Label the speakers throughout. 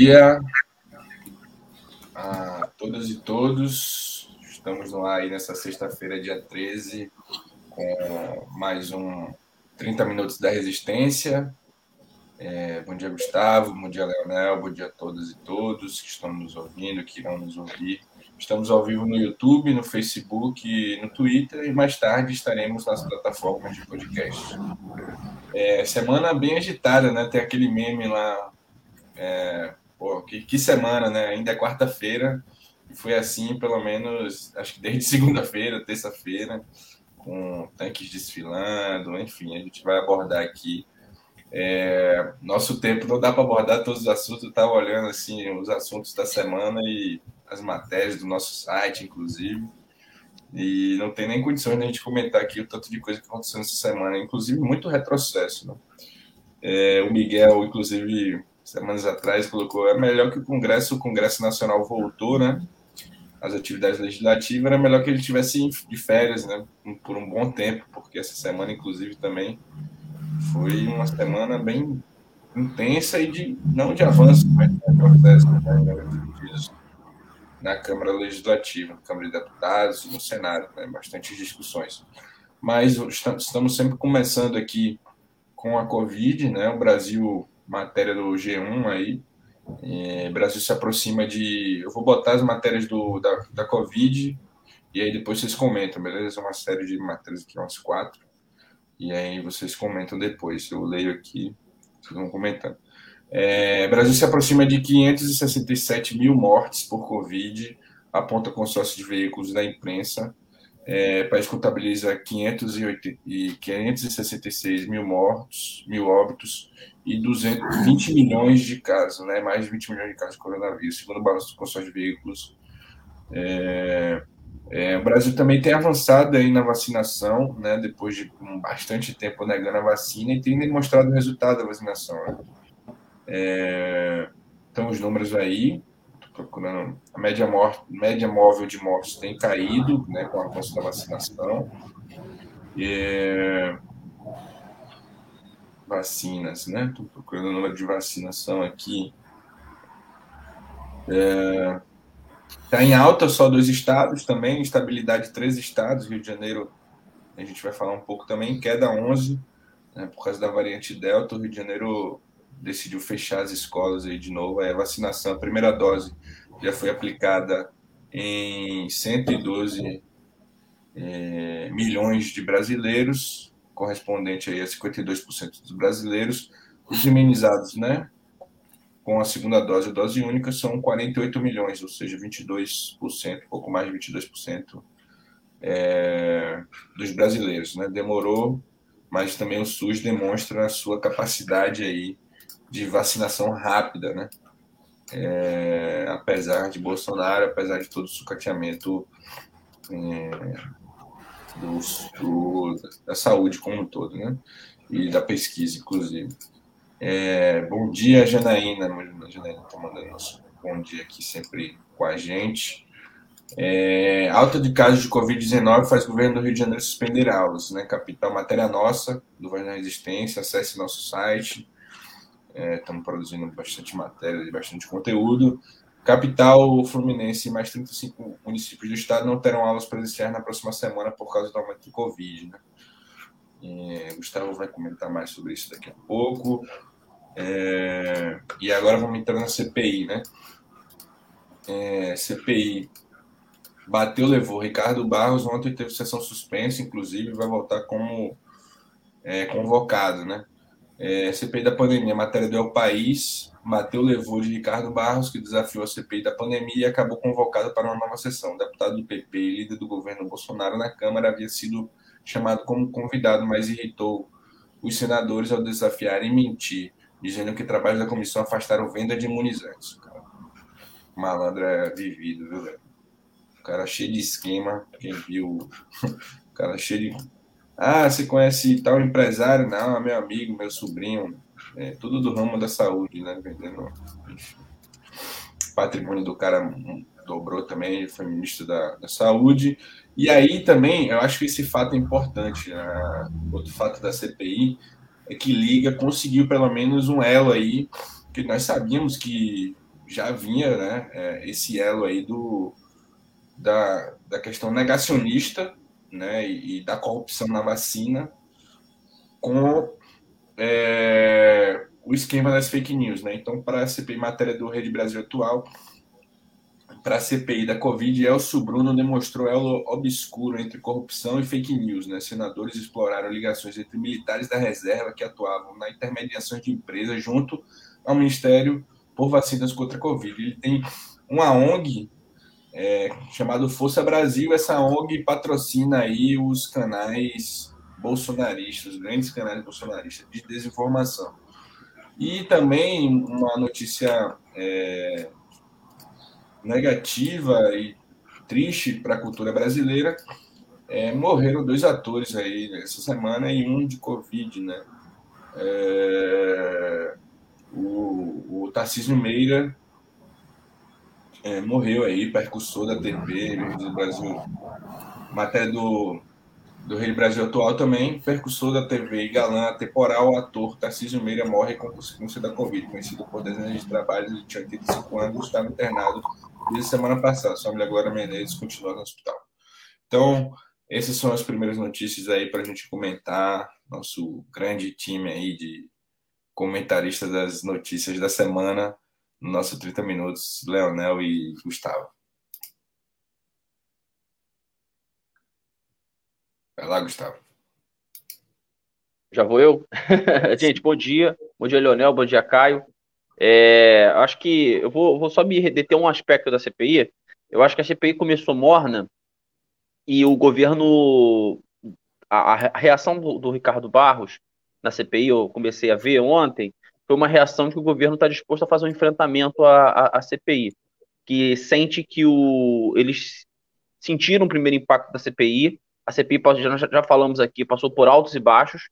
Speaker 1: Dia a todas e todos. Estamos ar aí nessa sexta-feira, dia 13, com mais um 30 Minutos da Resistência. É, bom dia, Gustavo. Bom dia, Leonel. Bom dia a todas e todos que estão nos ouvindo, que irão nos ouvir. Estamos ao vivo no YouTube, no Facebook, no Twitter e mais tarde estaremos nas plataformas de podcast. É, semana bem agitada, né? Tem aquele meme lá. É, pô, que, que semana, né? Ainda é quarta-feira e foi assim, pelo menos, acho que desde segunda-feira, terça-feira, com tanques desfilando, enfim, a gente vai abordar aqui. É, nosso tempo não dá para abordar todos os assuntos, eu estava olhando assim os assuntos da semana e as matérias do nosso site, inclusive. E não tem nem condições de a gente comentar aqui o tanto de coisa que aconteceu nessa semana, inclusive muito retrocesso. Né? É, o Miguel, inclusive, semanas atrás, colocou: é melhor que o Congresso, o Congresso Nacional voltou, né? As atividades legislativas, era melhor que ele tivesse de férias, né? Por um bom tempo, porque essa semana, inclusive, também foi uma semana bem intensa e de não de avanço, mas de retrocesso, né? na Câmara Legislativa, na Câmara de Deputados no Senado, né, bastantes discussões. Mas estamos sempre começando aqui com a Covid, né? O Brasil, matéria do G1 aí, é, Brasil se aproxima de. Eu vou botar as matérias do, da, da Covid e aí depois vocês comentam, beleza? Uma série de matérias aqui, umas quatro. E aí vocês comentam depois. Eu leio aqui, vocês vão comentando. É, Brasil se aproxima de 567 mil mortes por Covid, aponta consórcio de veículos da imprensa. É, país contabiliza 508, e 566 mil mortos, mil óbitos e 220 milhões de casos, né? mais de 20 milhões de casos de coronavírus, segundo o balanço do consórcio de veículos. É, é, o Brasil também tem avançado aí na vacinação, né? depois de bastante tempo negando a vacina e tem demonstrado o resultado da vacinação. Né? É, então, os números aí, procurando, a média, média móvel de mortes tem caído né, com a avanço da vacinação. Vacinas, né? Estou procurando o número de vacinação aqui. Está é, tá em alta só dois estados também, estabilidade três estados, Rio de Janeiro, a gente vai falar um pouco também, queda 11, né, por causa da variante Delta, o Rio de Janeiro decidiu fechar as escolas aí de novo. É, a vacinação, a primeira dose já foi aplicada em 112 é, milhões de brasileiros, correspondente aí a 52% dos brasileiros. Os imunizados, né, com a segunda dose, a dose única, são 48 milhões, ou seja, 22%, pouco mais de 22% é, dos brasileiros, né? Demorou, mas também o SUS demonstra a sua capacidade aí de vacinação rápida, né? É, apesar de Bolsonaro, apesar de todo o sucateamento é, do, da saúde como um todo, né? E da pesquisa, inclusive. É, bom dia, Janaína. A Janaína está mandando nosso bom dia aqui sempre com a gente. É, alta de casos de Covid-19 faz o governo do Rio de Janeiro suspender aulas. Né? Capital Matéria Nossa, do Governo da Resistência. Acesse nosso site estamos é, produzindo bastante matéria e bastante conteúdo. Capital Fluminense e mais 35 municípios do estado não terão aulas presenciais na próxima semana por causa do aumento do Covid. Né? E, Gustavo vai comentar mais sobre isso daqui a pouco. É, e agora vamos entrar na CPI, né? É, CPI bateu, levou. Ricardo Barros ontem teve sessão suspensa, inclusive vai voltar como é, convocado, né? É, CPI da pandemia, matéria do El País, Mateu levou de Ricardo Barros, que desafiou a CPI da pandemia e acabou convocado para uma nova sessão. O deputado do PP e líder do governo Bolsonaro na Câmara havia sido chamado como convidado, mas irritou os senadores ao desafiarem mentir, dizendo que trabalhos da comissão afastaram venda de imunizantes. Malandro é vivido, viu, velho? O cara cheio de esquema, quem viu, o cara cheio de ah, você conhece tal empresário? Não, é meu amigo, meu sobrinho. É, tudo do ramo da saúde, né? Vendendo. O patrimônio do cara dobrou também, foi ministro da, da Saúde. E aí também, eu acho que esse fato é importante. Né? Outro fato da CPI é que Liga conseguiu pelo menos um elo aí que nós sabíamos que já vinha né, é, esse elo aí do, da, da questão negacionista né, e, da corrupção na vacina com é, o esquema das fake news. Né? Então, para a CPI matéria do Rede Brasil Atual, para a CPI da Covid, Elcio Bruno demonstrou elo obscuro entre corrupção e fake news. Né? Senadores exploraram ligações entre militares da reserva que atuavam na intermediação de empresas junto ao Ministério por vacinas contra a Covid. Ele tem uma ONG é, chamado Força Brasil. Essa ONG patrocina aí os canais bolsonaristas, os grandes canais bolsonaristas de desinformação. E também uma notícia é, negativa e triste para a cultura brasileira. É, morreram dois atores aí essa semana e um de Covid, né? É, o, o Tarcísio Meira é, morreu aí, percussor da TV do Brasil. Matéria do, do Rei Brasil Atual também, percussor da TV e galã temporal, ator Tarcísio Meira morre com consequência da Covid, conhecido por dezenas de trabalhos, ele tinha 85 anos, estava internado desde semana passada. Sua mulher Glória Menezes continua no hospital. Então, essas são as primeiras notícias aí para a gente comentar. Nosso grande time aí de comentaristas das notícias da semana no nosso 30 Minutos, Leonel e Gustavo. Vai lá, Gustavo.
Speaker 2: Já vou eu? Gente, bom dia. Bom dia, Leonel. Bom dia, Caio. É, acho que eu vou, vou só me deter um aspecto da CPI. Eu acho que a CPI começou morna e o governo. A, a reação do, do, Ricardo Barros na CPI, eu comecei a ver ontem, foi uma reação de que o governo está disposto a fazer um enfrentamento à, à, à CPI, que sente que o, eles sentiram o primeiro impacto da CPI. A CPI, já, já falamos aqui, passou por altos e baixos.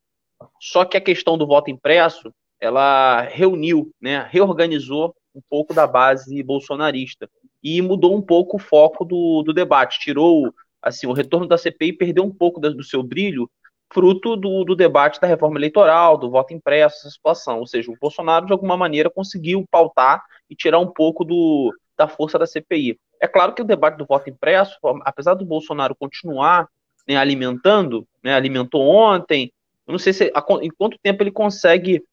Speaker 2: Só que a questão do voto impresso ela reuniu, né, reorganizou um pouco da base bolsonarista e mudou um pouco o foco do, do debate, tirou assim o retorno da CPI perdeu um pouco do seu brilho fruto do, do, debate da reforma eleitoral, do voto impresso, essa situação. Ou seja, o Bolsonaro, de alguma maneira, conseguiu pautar e tirar um pouco do, da força da CPI. É claro que o debate do voto impresso, apesar do Bolsonaro continuar né, alimentando, né, alimentou ontem, eu não sei se, em quanto tempo ele consegue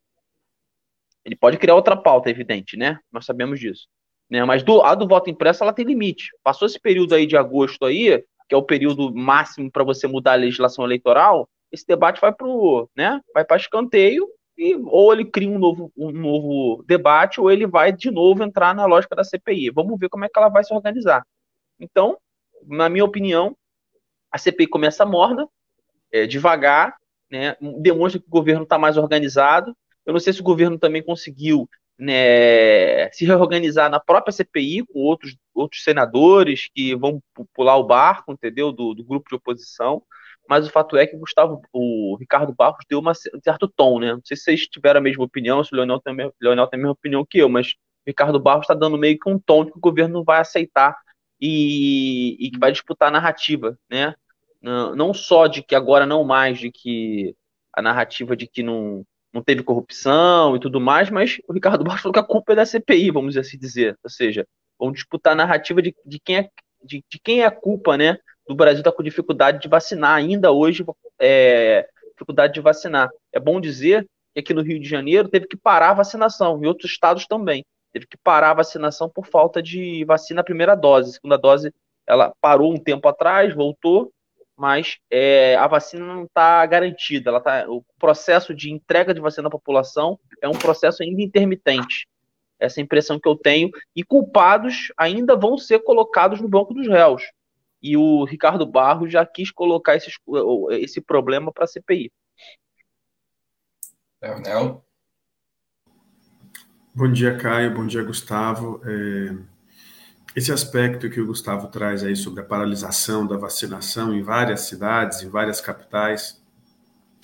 Speaker 2: ele pode criar outra pauta, evidente, né? Nós sabemos disso. Né? Mas do, a do voto impresso, ela tem limite. Passou esse período aí de agosto aí, que é o período máximo para você mudar a legislação eleitoral, esse debate vai para né? Vai para escanteio e ou ele cria um novo, um novo debate ou ele vai de novo entrar na lógica da CPI. Vamos ver como é que ela vai se organizar. Então, na minha opinião, a CPI começa morna, é, devagar, né? Demonstra que o governo está mais organizado, eu não sei se o governo também conseguiu né, se reorganizar na própria CPI com outros, outros senadores que vão pular o barco, entendeu? Do, do grupo de oposição. Mas o fato é que Gustavo, o Ricardo Barros deu uma, um certo tom, né? Não sei se vocês tiveram a mesma opinião, se o Leonel tem, Leonel tem a mesma opinião que eu, mas o Ricardo Barros está dando meio que um tom que o governo vai aceitar e, e que vai disputar a narrativa, né? Não, não só de que agora não mais de que a narrativa de que não não teve corrupção e tudo mais, mas o Ricardo Barros falou que a culpa é da CPI, vamos assim dizer. Ou seja, vão disputar a narrativa de, de, quem, é, de, de quem é a culpa, né? Do Brasil estar tá com dificuldade de vacinar, ainda hoje, é, dificuldade de vacinar. É bom dizer que aqui no Rio de Janeiro teve que parar a vacinação, em outros estados também. Teve que parar a vacinação por falta de vacina primeira dose. A segunda dose, ela parou um tempo atrás, voltou, mas é, a vacina não está garantida. Ela tá, o processo de entrega de vacina à população é um processo ainda intermitente. Essa é impressão que eu tenho. E culpados ainda vão ser colocados no banco dos réus. E o Ricardo Barros já quis colocar esses, esse problema para a CPI.
Speaker 1: Leonel?
Speaker 3: Bom dia, Caio. Bom dia, Gustavo. É... Esse aspecto que o Gustavo traz aí sobre a paralisação da vacinação em várias cidades, em várias capitais,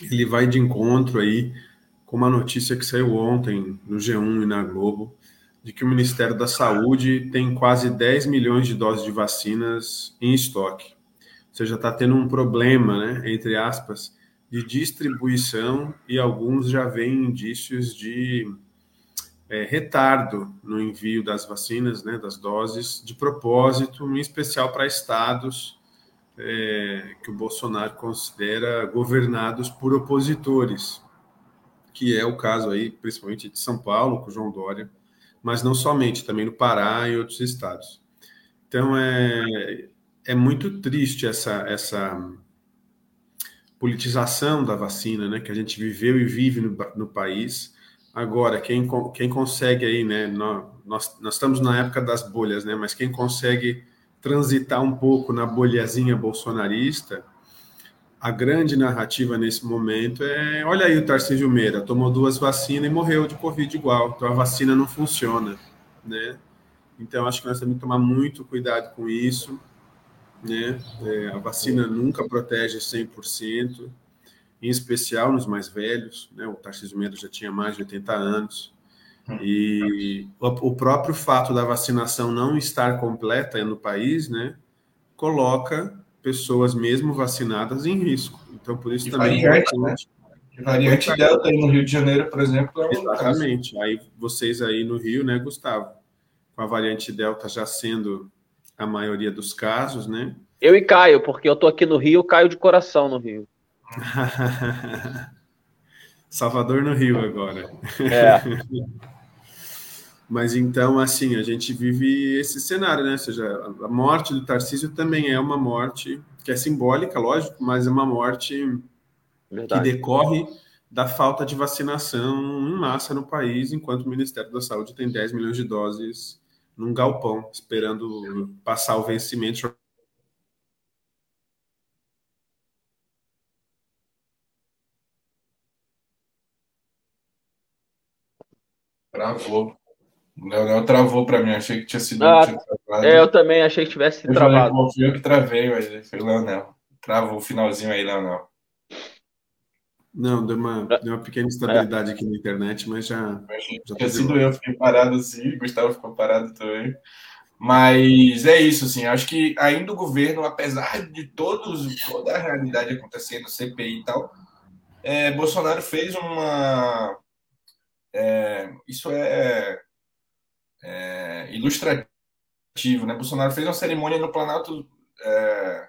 Speaker 3: ele vai de encontro aí com uma notícia que saiu ontem no G1 e na Globo, de que o Ministério da Saúde tem quase 10 milhões de doses de vacinas em estoque. Ou seja, está tendo um problema, né, entre aspas, de distribuição e alguns já veem indícios de é, retardo no envio das vacinas, né, das doses, de propósito, em especial para estados é, que o Bolsonaro considera governados por opositores, que é o caso aí, principalmente de São Paulo, com João Dória, mas não somente, também no Pará e outros estados. Então, é, é muito triste essa, essa politização da vacina, né, que a gente viveu e vive no, no país, Agora, quem, quem consegue aí, né? Nós, nós estamos na época das bolhas, né? Mas quem consegue transitar um pouco na bolhazinha bolsonarista, a grande narrativa nesse momento é: olha aí o Tarcísio Meira, tomou duas vacinas e morreu de Covid igual, então a vacina não funciona, né? Então, acho que nós temos que tomar muito cuidado com isso, né? É, a vacina nunca protege 100% em especial nos mais velhos, né? O Tarcísio Medo já tinha mais de 80 anos. E o próprio fato da vacinação não estar completa no país, né, coloca pessoas mesmo vacinadas em risco. Então, por isso e também
Speaker 1: variante, é né? variante Delta aí no Rio de Janeiro, por exemplo, é
Speaker 3: um Exatamente. Caso. Aí vocês aí no Rio, né, Gustavo, com a variante Delta já sendo a maioria dos casos, né?
Speaker 2: Eu e Caio, porque eu tô aqui no Rio, caio de coração no Rio.
Speaker 3: Salvador no Rio agora.
Speaker 2: É.
Speaker 3: Mas então, assim, a gente vive esse cenário, né? Ou seja, a morte do Tarcísio também é uma morte que é simbólica, lógico, mas é uma morte Verdade. que decorre da falta de vacinação em massa no país, enquanto o Ministério da Saúde tem 10 milhões de doses num galpão, esperando passar o vencimento
Speaker 1: Travou. O Leonel travou para mim, achei que tinha sido.
Speaker 2: Ah, tinha é, eu também achei que tivesse eu travado.
Speaker 1: Falei, eu que travei, mas foi o Leonel. Travou o finalzinho aí, Leonel.
Speaker 3: Não, deu uma, deu uma pequena instabilidade é. aqui na internet, mas já.
Speaker 1: já tinha sido eu, fiquei parado assim, Gustavo ficou parado também. Mas é isso, assim, acho que ainda o governo, apesar de todos, toda a realidade acontecendo, CPI e tal, é, Bolsonaro fez uma é, isso é, é, ilustrativo, né? Bolsonaro fez uma cerimônia no Planalto, é,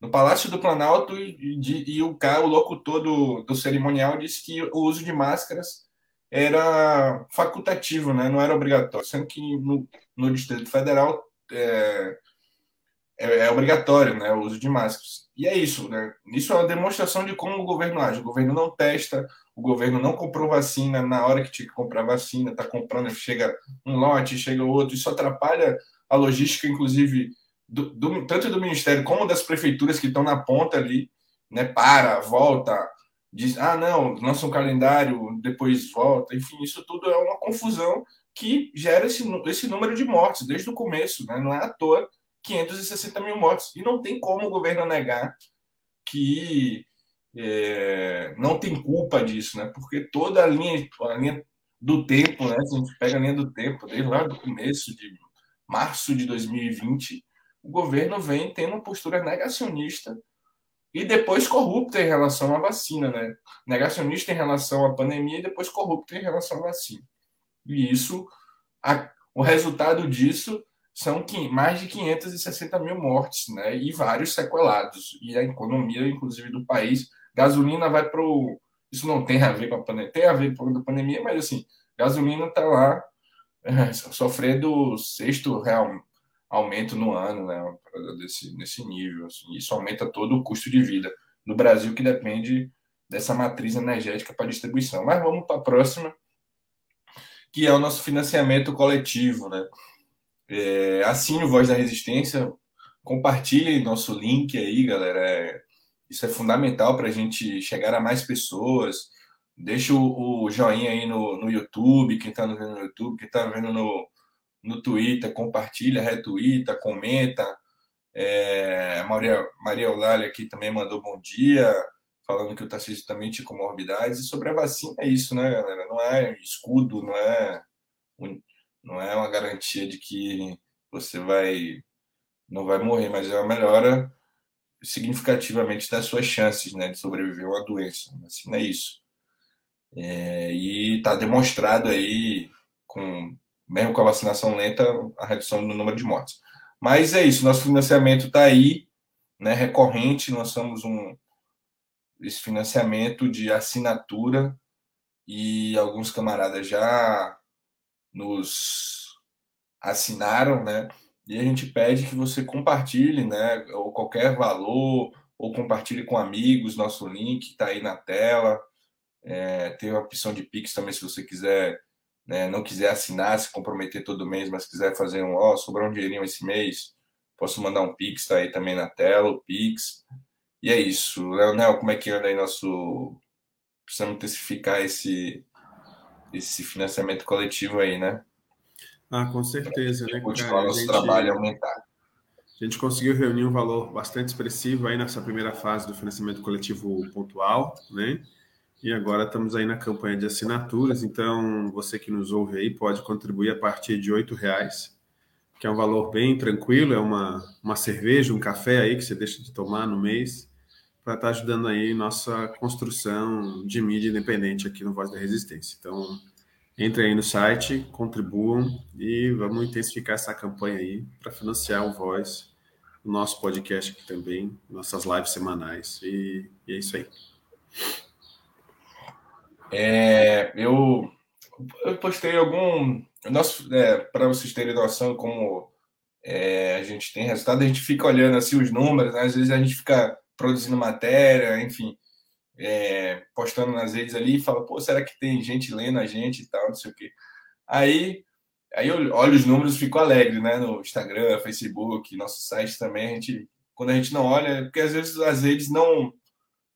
Speaker 1: no Palácio do Planalto e, de, e o cara, o locutor do, do cerimonial disse que o uso de máscaras era facultativo, né? Não era obrigatório, sendo que no, no Distrito Federal é, é, é, obrigatório, né? O uso de máscaras. E é isso, né? Isso é uma demonstração de como o governo age. O governo não testa, o governo não comprou vacina na hora que tinha que comprar vacina, está comprando, chega um lote, chega outro, isso atrapalha a logística, inclusive, do, do, tanto do Ministério como das prefeituras que estão na ponta ali, né? Para, volta, diz, ah, não, lança um calendário, depois volta, enfim, isso tudo é uma confusão que gera esse, esse número de mortes desde o começo, né? Não é à toa 560 mil mortes. E não tem como o governo negar que é, não tem culpa disso, né? Porque toda a linha, a linha do tempo, né? Se a gente pega a linha do tempo, desde lá do começo de março de 2020, o governo vem tendo uma postura negacionista e depois corrupta em relação à vacina, né? Negacionista em relação à pandemia e depois corrupta em relação à vacina. E isso, a, o resultado disso são mais de 560 mil mortes, né? E vários sequelados. E a economia, inclusive, do país Gasolina vai para o. Isso não tem a ver com a pandemia, tem a ver com a pandemia, mas assim, gasolina está lá é, sofrendo sexto real aumento no ano, né? Desse, nesse nível. Assim, isso aumenta todo o custo de vida no Brasil, que depende dessa matriz energética para distribuição. Mas vamos para a próxima, que é o nosso financiamento coletivo, né? É, assine o Voz da Resistência, compartilhe nosso link aí, galera. É, isso é fundamental para a gente chegar a mais pessoas. Deixa o, o joinha aí no, no YouTube, quem está vendo no YouTube, quem está vendo no, no Twitter, compartilha, retuita, comenta. É, Maria, Maria Eulália aqui também mandou bom dia, falando que o Tarcísio também tinha comorbidades. E sobre a vacina é isso, né, galera? Não é escudo, não é, não é uma garantia de que você vai não vai morrer, mas é uma melhora significativamente das suas chances né, de sobreviver a uma doença. Assim, é isso. É, e está demonstrado aí com mesmo com a vacinação lenta, a redução no número de mortes. Mas é isso, nosso financiamento está aí, né, recorrente, nós somos um esse financiamento de assinatura e alguns camaradas já nos assinaram, né? E a gente pede que você compartilhe, né, ou qualquer valor, ou compartilhe com amigos nosso link, está aí na tela. É, tem a opção de Pix também, se você quiser, né, não quiser assinar, se comprometer todo mês, mas quiser fazer um, ó, sobrou um dinheirinho esse mês, posso mandar um Pix, tá aí também na tela, o Pix. E é isso. Leonel, como é que anda aí nosso. Precisamos intensificar esse, esse financiamento coletivo aí, né?
Speaker 3: Ah, com certeza, né?
Speaker 1: Continuar nosso gente... trabalho aumentar.
Speaker 3: A gente conseguiu reunir um valor bastante expressivo aí nessa primeira fase do financiamento coletivo pontual, né? E agora estamos aí na campanha de assinaturas, então você que nos ouve aí pode contribuir a partir de R$ reais, que é um valor bem tranquilo, é uma, uma cerveja, um café aí que você deixa de tomar no mês, para estar tá ajudando aí nossa construção de mídia independente aqui no Voz da Resistência. Então, entre aí no site, contribuam e vamos intensificar essa campanha aí para financiar o Voz o nosso podcast aqui também, nossas lives semanais. E, e é isso aí.
Speaker 1: É, eu, eu postei algum. É, para vocês terem noção como é, a gente tem resultado, a gente fica olhando assim os números, né? às vezes a gente fica produzindo matéria, enfim, é, postando nas redes ali e fala, pô, será que tem gente lendo a gente e tal, não sei o quê. Aí Aí eu olho os números fico alegre, né? No Instagram, Facebook, nosso site também. A gente, quando a gente não olha, porque às vezes as redes não.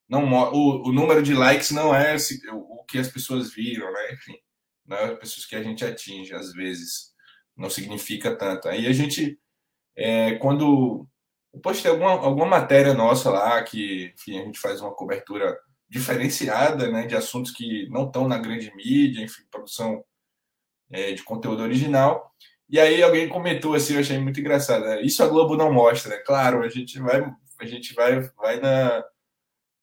Speaker 1: não o, o número de likes não é o, o que as pessoas viram, né? Enfim, não é as pessoas que a gente atinge, às vezes. Não significa tanto. Aí a gente, é, quando. Eu postei alguma, alguma matéria nossa lá, que enfim, a gente faz uma cobertura diferenciada, né? De assuntos que não estão na grande mídia, enfim, produção é, de conteúdo original. E aí alguém comentou assim, eu achei muito engraçado. Né? Isso a Globo não mostra, né? Claro, a gente vai, a gente vai, vai na,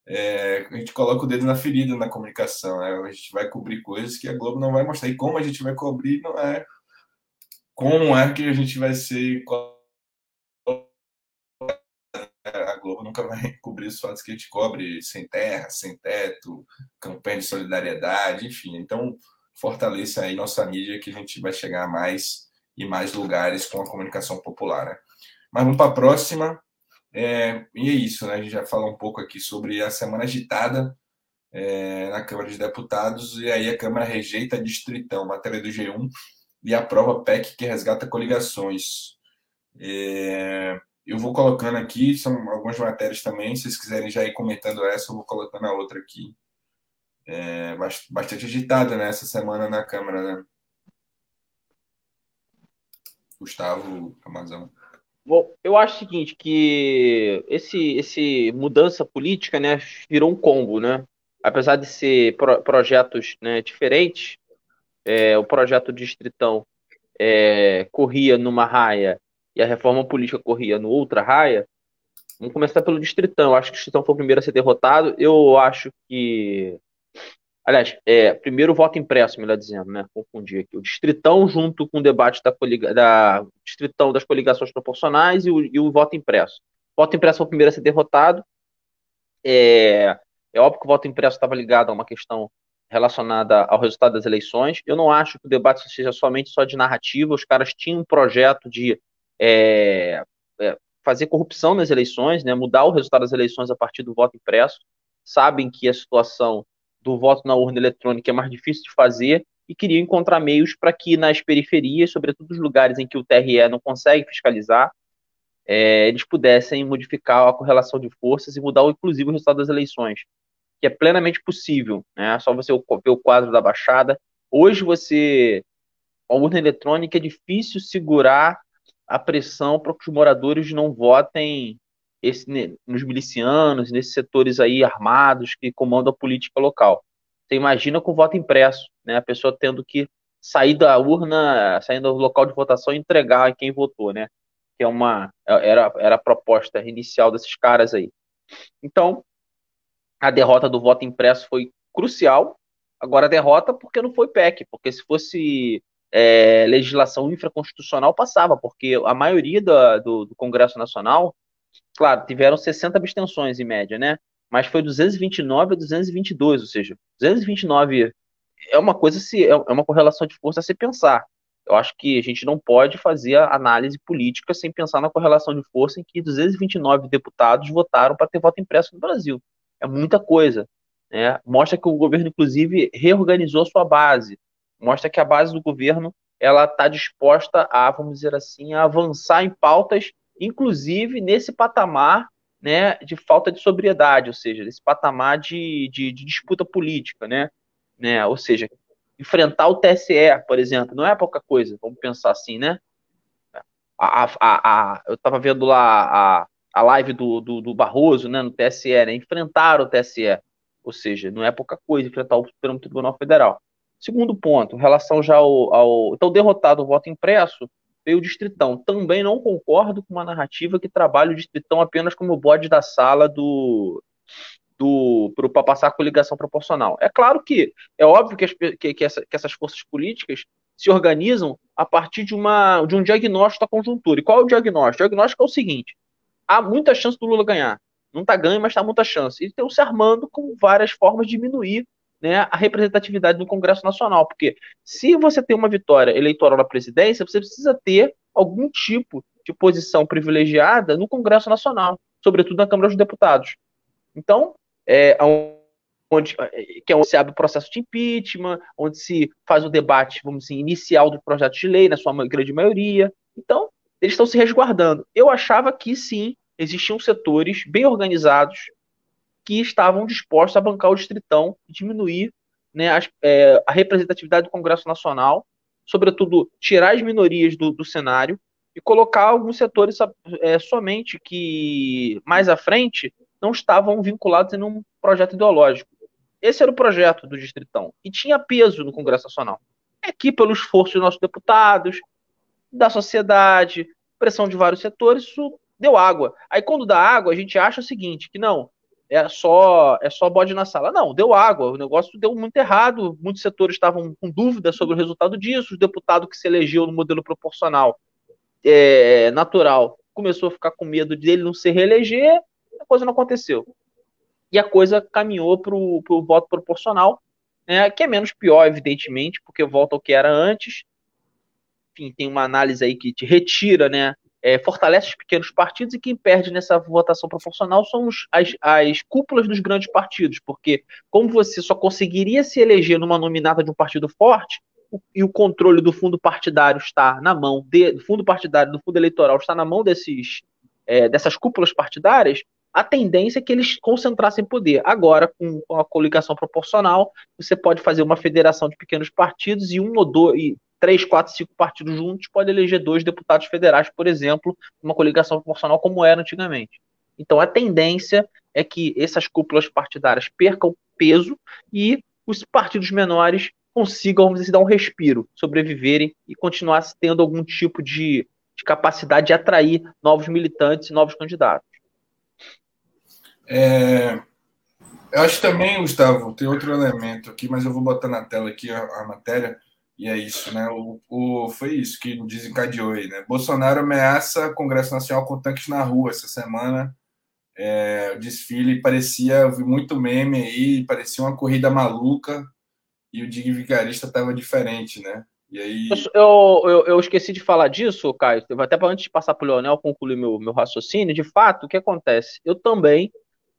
Speaker 1: é, a gente coloca o dedo na ferida na comunicação, né? A gente vai cobrir coisas que a Globo não vai mostrar. E como a gente vai cobrir não é como é que a gente vai ser Globo nunca vai cobrir os fatos que a gente cobre sem terra, sem teto, campanha de solidariedade, enfim. Então, fortaleça aí nossa mídia, que a gente vai chegar a mais e mais lugares com a comunicação popular. Né? Mas vamos para a próxima. É, e é isso, né? A gente já falou um pouco aqui sobre a semana agitada é, na Câmara de Deputados, e aí a Câmara rejeita a distritão, matéria do G1, e aprova PEC que resgata coligações. É, eu vou colocando aqui, são algumas matérias também, se vocês quiserem já ir comentando essa, eu vou colocando a outra aqui é, bastante agitada né, semana na Câmara, né? Gustavo Amazão.
Speaker 2: Bom, eu acho o seguinte, que esse, esse mudança política, né, virou um combo, né? Apesar de ser pro, projetos né, diferentes, é, o projeto Distritão é, corria numa raia e a reforma política corria no outra raia. Vamos começar pelo Distritão. Eu acho que o Distritão foi o primeiro a ser derrotado. Eu acho que Aliás, é, primeiro voto impresso, melhor dizendo, né? Confundi aqui. O distritão junto com o debate da, coliga, da distritão das coligações proporcionais e o, e o voto impresso. O voto impresso foi o primeiro a ser derrotado. É, é óbvio que o voto impresso estava ligado a uma questão relacionada ao resultado das eleições. Eu não acho que o debate seja somente só de narrativa. Os caras tinham um projeto de é, é, fazer corrupção nas eleições, né? Mudar o resultado das eleições a partir do voto impresso. Sabem que a situação do voto na urna eletrônica é mais difícil de fazer e queria encontrar meios para que nas periferias, sobretudo nos lugares em que o TRE não consegue fiscalizar, é, eles pudessem modificar a correlação de forças e mudar, inclusive, o resultado das eleições, que é plenamente possível. Né? Só você ver o quadro da Baixada. Hoje, você, a urna eletrônica, é difícil segurar a pressão para que os moradores não votem esse, nos milicianos, nesses setores aí armados que comandam a política local. Você imagina com voto impresso, né? A pessoa tendo que sair da urna, sair do local de votação e entregar a quem votou, né? Que é uma era, era a proposta inicial desses caras aí. Então, a derrota do voto impresso foi crucial. Agora a derrota porque não foi PEC, porque se fosse é, legislação infraconstitucional passava, porque a maioria do, do, do, Congresso Nacional, claro, tiveram 60 abstenções em média, né? Mas foi 229 a 222, ou seja, 229 é uma coisa se é uma correlação de força a se pensar. Eu acho que a gente não pode fazer análise política sem pensar na correlação de força em que 229 deputados votaram para ter voto impresso no Brasil. É muita coisa. Né? Mostra que o governo, inclusive, reorganizou a sua base. Mostra que a base do governo ela está disposta a, vamos dizer assim, a avançar em pautas, inclusive nesse patamar né, de falta de sobriedade, ou seja, nesse patamar de, de, de disputa política, né? né? Ou seja, enfrentar o TSE, por exemplo, não é pouca coisa, vamos pensar assim, né? A, a, a, eu estava vendo lá a, a live do, do, do, Barroso, né, no TSE, né? Enfrentar o TSE, ou seja, não é pouca coisa enfrentar o Supremo Tribunal Federal. Segundo ponto, em relação já ao, ao então derrotado o voto impresso, veio o Distritão. Também não concordo com uma narrativa que trabalha o Distritão apenas como bode da sala do, para passar a coligação proporcional. É claro que é óbvio que, as, que, que, essa, que, essas forças políticas se organizam a partir de, uma, de um diagnóstico da conjuntura. E qual é o diagnóstico? O diagnóstico é o seguinte: há muita chance do Lula ganhar. Não está ganho, mas está muita chance. E estão se armando com várias formas de diminuir né, a representatividade do Congresso Nacional. Porque se você tem uma vitória eleitoral na presidência, você precisa ter algum tipo de posição privilegiada no Congresso Nacional, sobretudo na Câmara dos Deputados. Então, é, onde, que é onde se abre o processo de impeachment, onde se faz o debate, vamos dizer, inicial do projeto de lei, na sua grande maioria. Então, eles estão se resguardando. Eu achava que sim, existiam setores bem organizados que estavam dispostos a bancar o distritão e diminuir né, as, é, a representatividade do Congresso Nacional, sobretudo tirar as minorias do, do cenário e colocar alguns setores é, somente que mais à frente não estavam vinculados em um projeto ideológico. Esse era o projeto do Distritão. E tinha peso no Congresso Nacional. Aqui, pelo esforço dos nossos deputados, da sociedade, pressão de vários setores, isso deu água. Aí, quando dá água, a gente acha o seguinte: que não, é só é só bode na sala. Não, deu água, o negócio deu muito errado, muitos setores estavam com dúvidas sobre o resultado disso, o deputado que se elegeu no modelo proporcional é, natural começou a ficar com medo dele não se reeleger, a coisa não aconteceu. E a coisa caminhou para o voto proporcional, né, que é menos pior, evidentemente, porque volta ao que era antes. Enfim, tem uma análise aí que te retira, né, é, fortalece os pequenos partidos e quem perde nessa votação proporcional são os, as, as cúpulas dos grandes partidos, porque como você só conseguiria se eleger numa nominata de um partido forte, o, e o controle do fundo partidário está na mão, de, do fundo partidário, do fundo eleitoral está na mão desses, é, dessas cúpulas partidárias, a tendência é que eles concentrassem poder. Agora, com, a coligação proporcional, você pode fazer uma federação de pequenos partidos e um ou dois, três, quatro, cinco partidos juntos pode eleger dois deputados federais, por exemplo, uma coligação proporcional como era antigamente. Então, a tendência é que essas cúpulas partidárias percam peso e os partidos menores consigam, dizer, dar um respiro, sobreviverem e continuar tendo algum tipo de, de capacidade de atrair novos militantes e novos candidatos.
Speaker 1: É, eu acho também, Gustavo, tem outro elemento aqui, mas eu vou botar na tela aqui a, a matéria, e é isso, né? O, o, foi isso que desencadeou aí, né? Bolsonaro ameaça Congresso Nacional com tanques na rua essa semana. É, o desfile parecia, eu vi muito meme aí, parecia uma corrida maluca, e o Dig Vigarista estava diferente, né? E aí...
Speaker 2: Eu, eu, eu, esqueci de falar disso, Caio, até para antes de passar para o Leonel concluir meu, meu raciocínio, de fato, o que acontece? Eu também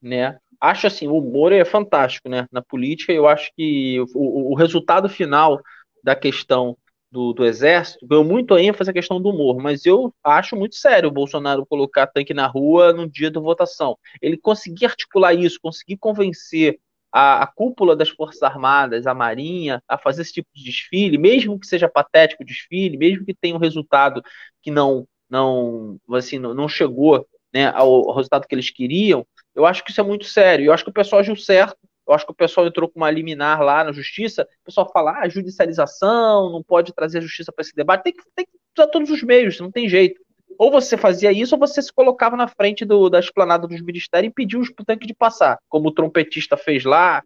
Speaker 2: né? Acho assim, o humor é fantástico, né? Na política, eu acho que o, o resultado final da questão do, do exército ganhou muito ênfase a questão do humor, mas eu acho muito sério o Bolsonaro colocar tanque na rua no dia da votação. Ele conseguir articular isso, conseguir convencer a, a, cúpula das Forças Armadas, a Marinha, a fazer esse tipo de desfile, mesmo que seja patético o desfile, mesmo que tenha um resultado que não não assim não, não chegou né, ao, ao resultado que eles queriam, eu acho que isso é muito sério. Eu acho que o pessoal agiu certo. Eu acho que o pessoal entrou com uma liminar lá na justiça. O pessoal fala, ah, judicialização, não pode trazer a justiça para esse debate. Tem que, tem que usar todos os meios, não tem jeito. Ou você fazia isso, ou você se colocava na frente do, da esplanada dos ministérios e pediu os tanques de passar, como o trompetista fez lá.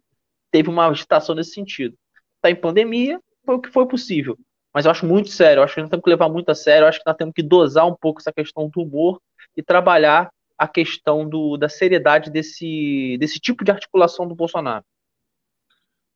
Speaker 2: Teve uma agitação nesse sentido. Está em pandemia, foi o que foi possível. mas eu acho muito sério. Eu acho que nós temos que levar muito a sério. Eu acho que nós temos que dosar um pouco essa questão do humor e trabalhar a questão do, da seriedade desse, desse tipo de articulação do Bolsonaro.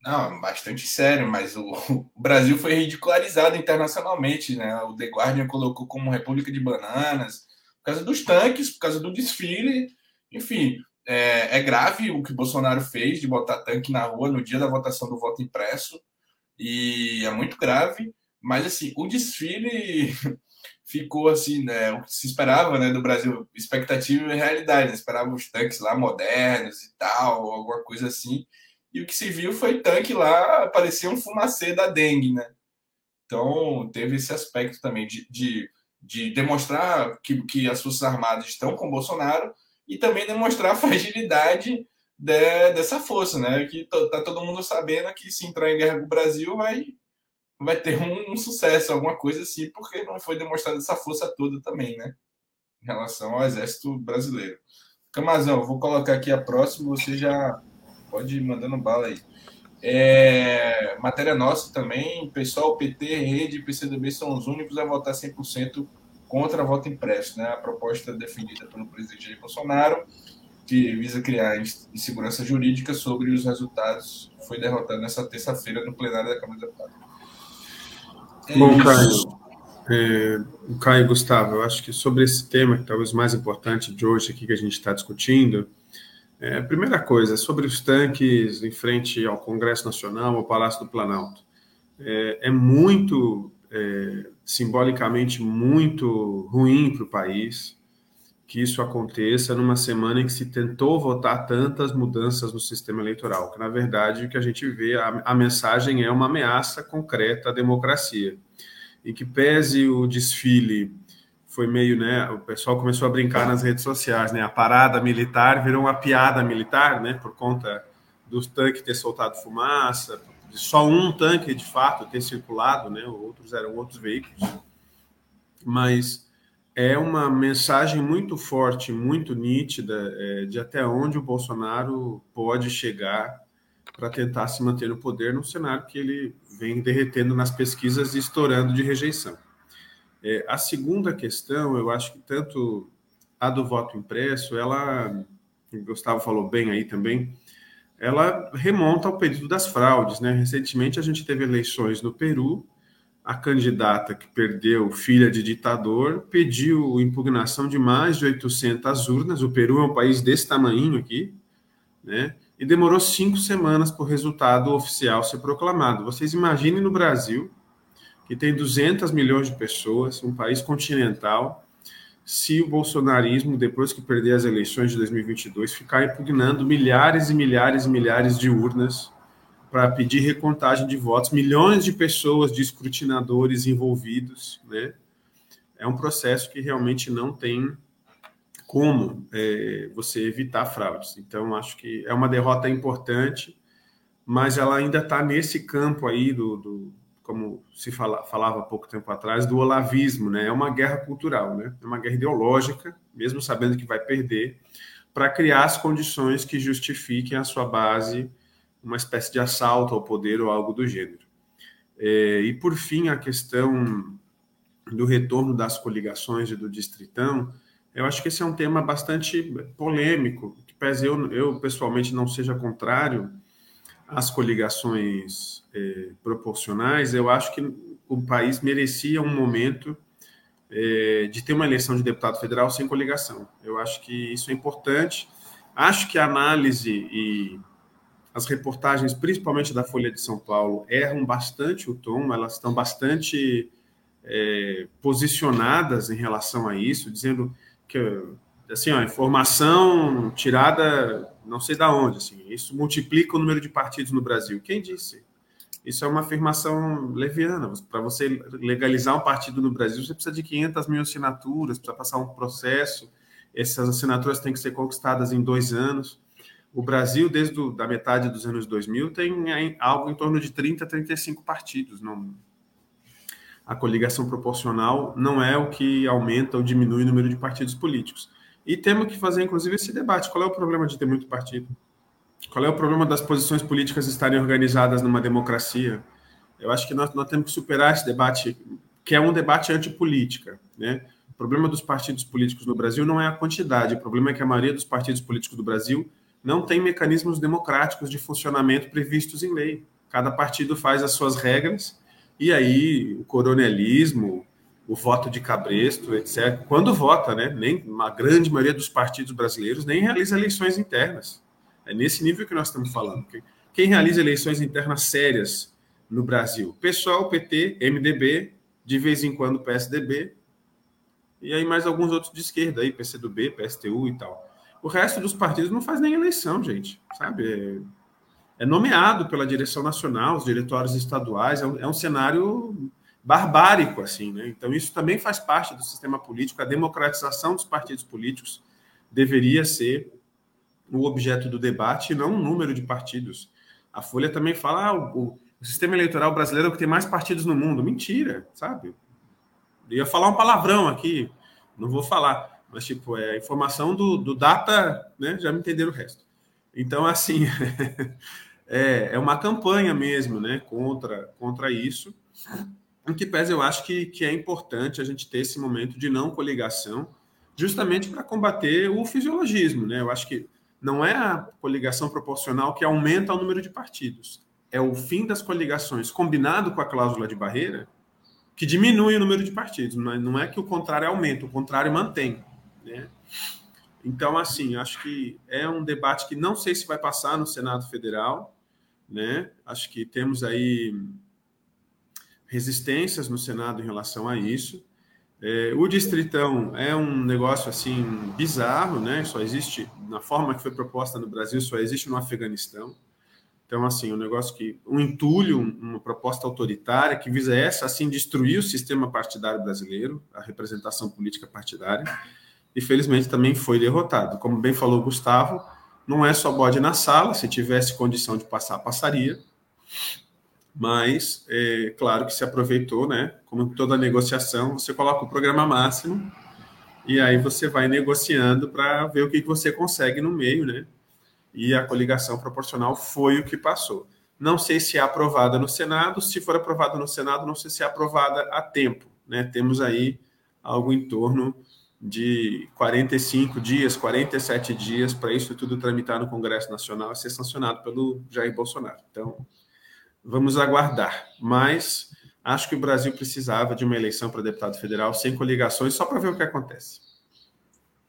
Speaker 1: Não, bastante sério, mas o, o, Brasil foi ridicularizado internacionalmente, né? O The Guardian colocou como República de Bananas, por causa dos tanques, por causa do desfile, enfim, é, é grave o que o Bolsonaro fez de botar tanque na rua no dia da votação do voto impresso, e é muito grave, mas assim, o desfile ficou assim, né? O que se esperava, né, do Brasil, expectativa e realidade, né? esperava os tanques lá modernos e tal, alguma coisa assim. E o que se viu foi tanque lá, parecia um fumacê da dengue, né? Então, teve esse aspecto também de, de, de demonstrar que, que as Forças Armadas estão com Bolsonaro e também demonstrar a fragilidade de, dessa força, né? Que tá todo mundo sabendo que se entrar em guerra com o Brasil vai, vai ter um, um sucesso, alguma coisa assim, porque não foi demonstrada essa força toda também, né? Em relação ao exército brasileiro. Camazão, vou colocar aqui a próxima, você já Pode ir mandando bala aí. É, matéria nossa também, pessoal, PT, Rede e PCdoB são os únicos a votar 100% contra a voto impresso. Né? A proposta defendida pelo presidente Jair Bolsonaro, que visa criar insegurança jurídica sobre os resultados, foi derrotada nessa terça-feira no plenário da Câmara dos Deputados.
Speaker 3: É Bom, Caio, é, o Caio Gustavo, eu acho que sobre esse tema, que talvez mais importante de hoje aqui que a gente está discutindo, é, primeira coisa, sobre os tanques em frente ao Congresso Nacional, ao Palácio do Planalto. É, é muito, é, simbolicamente, muito ruim para o país que isso aconteça numa semana em que se tentou votar tantas mudanças no sistema eleitoral, que, na verdade, o que a gente vê, a, a mensagem é uma ameaça concreta à democracia. E que pese o desfile foi meio, né? O pessoal começou a brincar nas redes sociais, né? A parada militar virou uma piada militar, né? Por conta dos tanques ter soltado fumaça, só um tanque de fato ter circulado, né? Outros eram outros veículos. Mas é uma mensagem muito forte, muito nítida é, de até onde o Bolsonaro pode chegar para tentar se manter no poder num cenário que ele vem derretendo nas pesquisas e estourando de rejeição. É, a segunda questão, eu acho que tanto a do voto impresso, ela, o Gustavo falou bem aí também, ela remonta ao período das fraudes. Né? Recentemente a gente teve eleições no Peru, a candidata que perdeu, filha de ditador, pediu impugnação de mais de 800 urnas. O Peru é um país desse tamanho aqui, né? E demorou cinco semanas para o resultado oficial ser proclamado. Vocês imaginem no Brasil que tem 200 milhões de pessoas, um país continental, se o bolsonarismo, depois que perder as eleições de 2022, ficar impugnando milhares e milhares e milhares de urnas para pedir recontagem de votos, milhões de pessoas, de escrutinadores envolvidos, né? É um processo que realmente não tem como é, você evitar fraudes. Então, acho que é uma derrota importante, mas ela ainda está nesse campo aí do, do como se fala, falava pouco tempo atrás, do olavismo, né? É uma guerra cultural, né? É uma guerra ideológica, mesmo sabendo que vai perder, para criar as condições que justifiquem a sua base, uma espécie de assalto ao poder ou algo do gênero. É, e por fim, a questão do retorno das coligações e do distritão, eu acho que esse é um tema bastante polêmico, que pese eu, eu pessoalmente não seja contrário às coligações é, proporcionais, eu acho que o país merecia um momento é, de ter uma eleição de deputado federal sem coligação. Eu acho que isso é importante. Acho que a análise e as reportagens, principalmente da Folha de São Paulo, erram bastante o tom, elas estão bastante é, posicionadas em relação a isso, dizendo que assim, ó, informação tirada não sei da onde, assim, isso multiplica o número de partidos no Brasil. Quem disse? Isso é uma afirmação leviana. Para você legalizar um partido no Brasil, você precisa de 500 mil assinaturas, precisa passar um processo. Essas assinaturas têm que ser conquistadas em dois anos. O Brasil, desde a da metade dos anos 2000, tem algo em torno de 30, 35 partidos. Não, a coligação proporcional não é o que aumenta ou diminui o número de partidos políticos. E temos que fazer, inclusive, esse debate. Qual é o problema de ter muito partido? Qual é o problema das posições políticas estarem organizadas numa democracia? eu acho que nós, nós temos que superar esse debate, que é um debate antipolítica. Né? O problema dos partidos políticos no Brasil não é a quantidade, o problema é que a maioria dos partidos políticos do Brasil não tem mecanismos democráticos de funcionamento previstos em lei. Cada partido faz as suas regras, e aí o coronelismo, o voto de cabresto, etc. Quando vota, né? Nem a grande maioria dos partidos brasileiros nem realiza eleições internas. É nesse nível que nós estamos falando. Quem realiza eleições internas sérias no Brasil? Pessoal, PT, MDB, de vez em quando PSDB, e aí mais alguns outros de esquerda aí, PCdoB, PSTU e tal. O resto dos partidos não faz nem eleição, gente, sabe? É, é nomeado pela direção nacional, os diretórios estaduais, é um, é um cenário barbárico, assim, né? Então, isso também faz parte do sistema político. A democratização dos partidos políticos deveria ser o objeto do debate não o número de partidos. A Folha também fala ah, o, o, sistema eleitoral brasileiro é o que tem mais partidos no mundo. Mentira, sabe? Eu ia falar um palavrão aqui, não vou falar, mas tipo, é a informação do, do data, né? Já me entenderam o resto. Então, assim, é, é uma campanha mesmo, né? Contra, contra isso. Em que pese eu acho que, que é importante a gente ter esse momento de não coligação, justamente para combater o fisiologismo. Né? Eu acho que não é a coligação proporcional que aumenta o número de partidos, é o fim das coligações combinado com a cláusula de barreira que diminui o número de partidos. Não é que o contrário aumenta, o contrário mantém. Né? Então, assim, acho que é um debate que não sei se vai passar no Senado Federal. Né? Acho que temos aí resistências no Senado em relação a isso. É, o distritão é um negócio assim bizarro, né? Só existe na forma que foi proposta no Brasil, só existe no Afeganistão. Então, assim, um negócio que um entulho, uma proposta autoritária que visa essa assim destruir o sistema partidário brasileiro, a representação política partidária. E felizmente também foi derrotado. Como bem falou o Gustavo, não é só bode na sala, se tivesse condição de passar, passaria mas é claro que se aproveitou, né? Como toda negociação, você coloca o programa máximo e aí você vai negociando para ver o que você consegue no meio, né? E a coligação proporcional foi o que passou. Não sei se é aprovada no Senado, se for aprovada no Senado, não sei se é aprovada a tempo, né? Temos aí algo em torno de 45 dias, 47 dias para isso tudo tramitar no Congresso Nacional e ser sancionado pelo Jair Bolsonaro. Então, Vamos aguardar. Mas acho que o Brasil precisava de uma eleição para deputado federal sem coligações, só para ver o que acontece.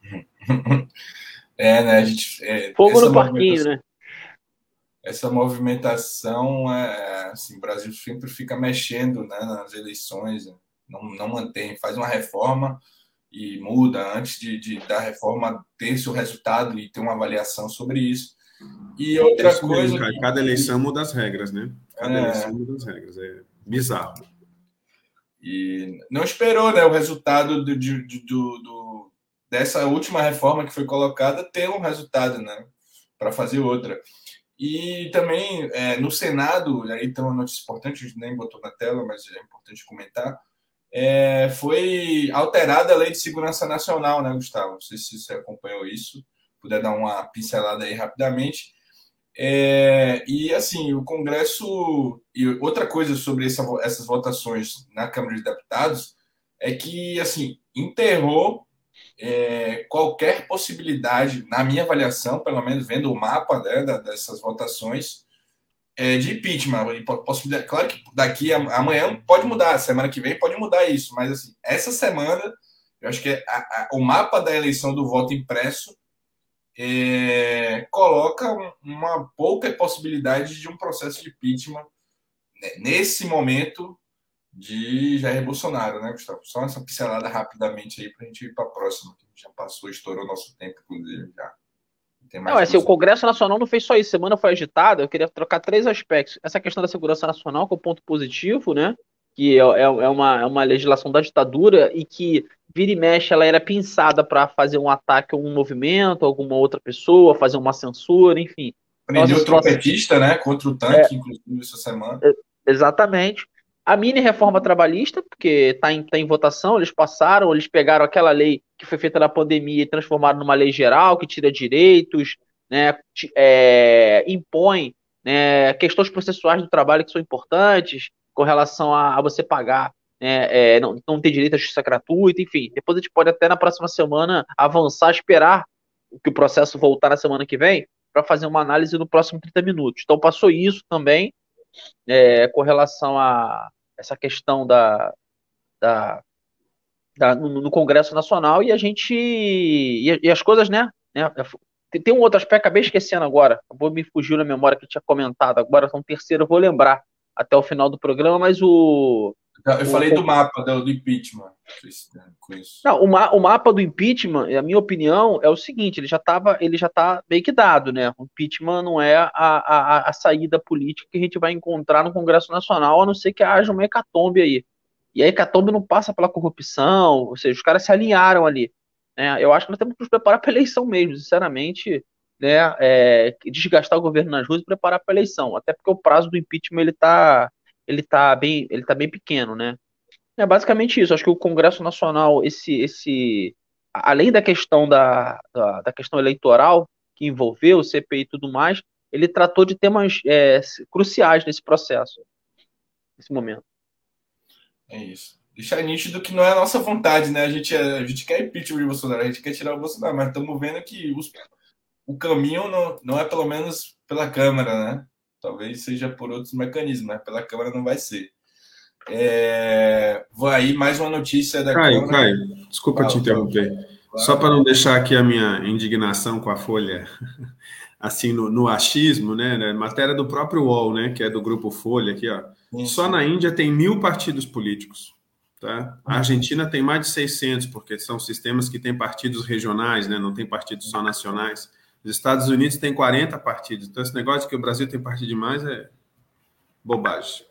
Speaker 1: É, né? A gente, é,
Speaker 2: Fogo no parquinho, né?
Speaker 1: Essa movimentação, é, assim, o Brasil sempre fica mexendo né, nas eleições, né? não, não mantém, faz uma reforma e muda antes de, de da reforma ter seu resultado e ter uma avaliação sobre isso. E outra isso coisa.
Speaker 3: Mesmo, cada eleição muda as regras, né? Cada é... eleição muda as regras. É bizarro.
Speaker 1: E não esperou né, o resultado do, do, do, dessa última reforma que foi colocada ter um resultado né, para fazer outra. E também é, no Senado, aí tem uma notícia importante, a gente nem botou na tela, mas é importante comentar. É, foi alterada a Lei de Segurança Nacional, né, Gustavo? Não sei se você acompanhou isso, puder dar uma pincelada aí rapidamente. É, e assim, o Congresso. E outra coisa sobre essa, essas votações na Câmara de Deputados é que assim enterrou é, qualquer possibilidade, na minha avaliação, pelo menos vendo o mapa né, dessas votações, é, de impeachment. Possibilidade, claro que daqui amanhã pode mudar, semana que vem pode mudar isso, mas assim, essa semana eu acho que é a, a, o mapa da eleição do voto impresso é, coloca uma pouca possibilidade de um processo de impeachment né, nesse momento de Jair Bolsonaro, né, Gustavo? Só essa pincelada rapidamente aí para a gente ir para a próxima, que já passou, estourou nosso tempo, inclusive, já.
Speaker 2: Não, é assim, o Congresso Nacional não fez só isso. Semana foi agitada. Eu queria trocar três aspectos. Essa questão da segurança nacional, que é o um ponto positivo, né? Que é, é, é, uma, é uma legislação da ditadura e que vira e mexe, ela era pensada para fazer um ataque a um movimento, a alguma outra pessoa, fazer uma censura, enfim.
Speaker 1: Prendeu o trompetista, né? Contra o tanque, é, inclusive, essa semana.
Speaker 2: Exatamente. A mini reforma trabalhista, porque está em, tá em votação, eles passaram, eles pegaram aquela lei que foi feita na pandemia e transformaram numa lei geral que tira direitos, né, é, impõe né, questões processuais do trabalho que são importantes, com relação a, a você pagar, né, é, não, não ter direito à justiça gratuita, enfim. Depois a gente pode até na próxima semana avançar, esperar que o processo voltar na semana que vem, para fazer uma análise no próximo 30 minutos. Então passou isso também, é, com relação a essa questão da, da, da no, no, Congresso Nacional, e a gente. E, e as coisas, né? né tem um outro aspecto, acabei esquecendo agora. Acabou me fugiu na memória que eu tinha comentado. Agora, então, terceiro, eu vou lembrar até o final do programa, mas o.
Speaker 1: Eu falei o, do mapa do, do impeachment.
Speaker 2: Não, o, ma, o, mapa do impeachment, a minha opinião, é o seguinte: ele já estava, ele já está meio que dado, né? O impeachment não é a, a, a saída política que a gente vai encontrar no Congresso Nacional, a não ser que haja uma hecatombe aí. E a hecatombe não passa pela corrupção, ou seja, os caras se alinharam ali. Né? Eu acho que nós temos que nos preparar para a eleição mesmo, sinceramente, né? É, desgastar o governo nas ruas e preparar para a eleição, até porque o prazo do impeachment ele está ele tá bem, ele tá bem pequeno, né? É basicamente isso. Acho que o Congresso Nacional, esse, esse, além da questão da, da, da questão eleitoral que envolveu o CPI e tudo mais, ele tratou de temas é, cruciais nesse processo, nesse momento.
Speaker 1: É isso. Deixar nítido que não é a nossa vontade, né? A gente, é, a gente quer impeachment de Bolsonaro, a gente quer tirar o Bolsonaro, mas estamos vendo que os, o caminho não, não é pelo menos pela Câmara, né? Talvez seja por outros mecanismos, mas pela Câmara não vai ser. É... Vou aí mais uma notícia da
Speaker 3: Caio, Câmara. Caio, desculpa te interromper. Só para não deixar aqui a minha indignação com a Folha, assim, no, no achismo, né, né, Matéria do próprio UOL, né? Que é do grupo Folha aqui, ó. Sim, Só na Índia tem mil partidos políticos. Tá? A Argentina tem mais de 600, porque são sistemas que têm partidos regionais, né? não tem partidos só nacionais. Os Estados Unidos têm 40 partidos. Então, esse negócio de que o Brasil tem partido demais é bobagem.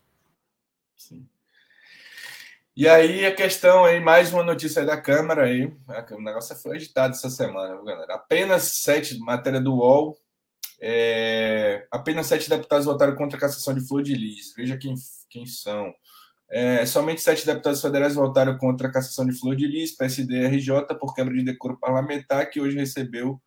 Speaker 3: Sim.
Speaker 1: E aí a questão aí, mais uma notícia da Câmara aí. O negócio foi agitado essa semana, galera? Apenas sete, matéria do UOL. É, apenas sete deputados votaram contra a cassação de Flor de Lis. Veja quem, quem são. É, somente sete deputados federais votaram contra a cassação de Flor de Lis, PSD e RJ, por quebra de decoro parlamentar, que hoje recebeu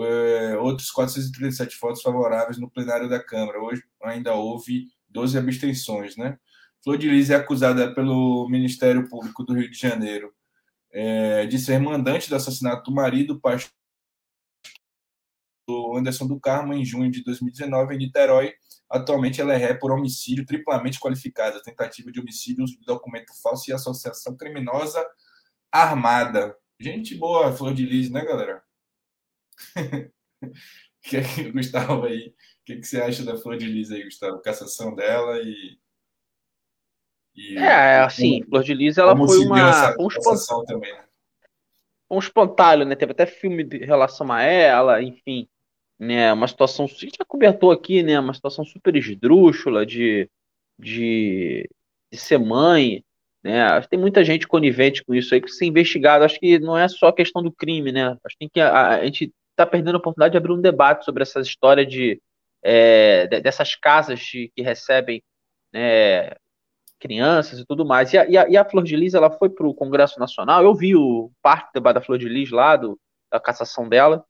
Speaker 1: é, outros 437 votos favoráveis no plenário da Câmara. Hoje ainda houve 12 abstenções. Né? Flor de Lis é acusada pelo Ministério Público do Rio de Janeiro é, de ser mandante do assassinato do marido, pastor Anderson do Carmo, em junho de 2019, em Niterói. Atualmente ela é ré por homicídio triplamente qualificado, tentativa de homicídio, uso de documento falso e associação criminosa armada. Gente boa, Flor de Lis, né, galera? que é que, Gustavo aí, o que, que você acha da Flor de Lis aí, Gustavo? Cassação dela e.
Speaker 2: e é, assim, como, Flor de Lis, ela foi uma. Essa, um espant... também, né? Um espantalho, né? Teve até filme em relação a ela, enfim. Né, uma situação. A gente já cobertou aqui, né? Uma situação super esdrúxula de, de, de ser mãe, né? Tem muita gente conivente com isso aí que ser investigado. Acho que não é só questão do crime, né? Acho que a, a gente está perdendo a oportunidade de abrir um debate sobre essa história de, é, dessas casas de, que recebem né, crianças e tudo mais. E a, e a, e a Flor de Lis ela foi para o Congresso Nacional. Eu vi o parte do debate da Flor de Lis lá, do, da cassação dela.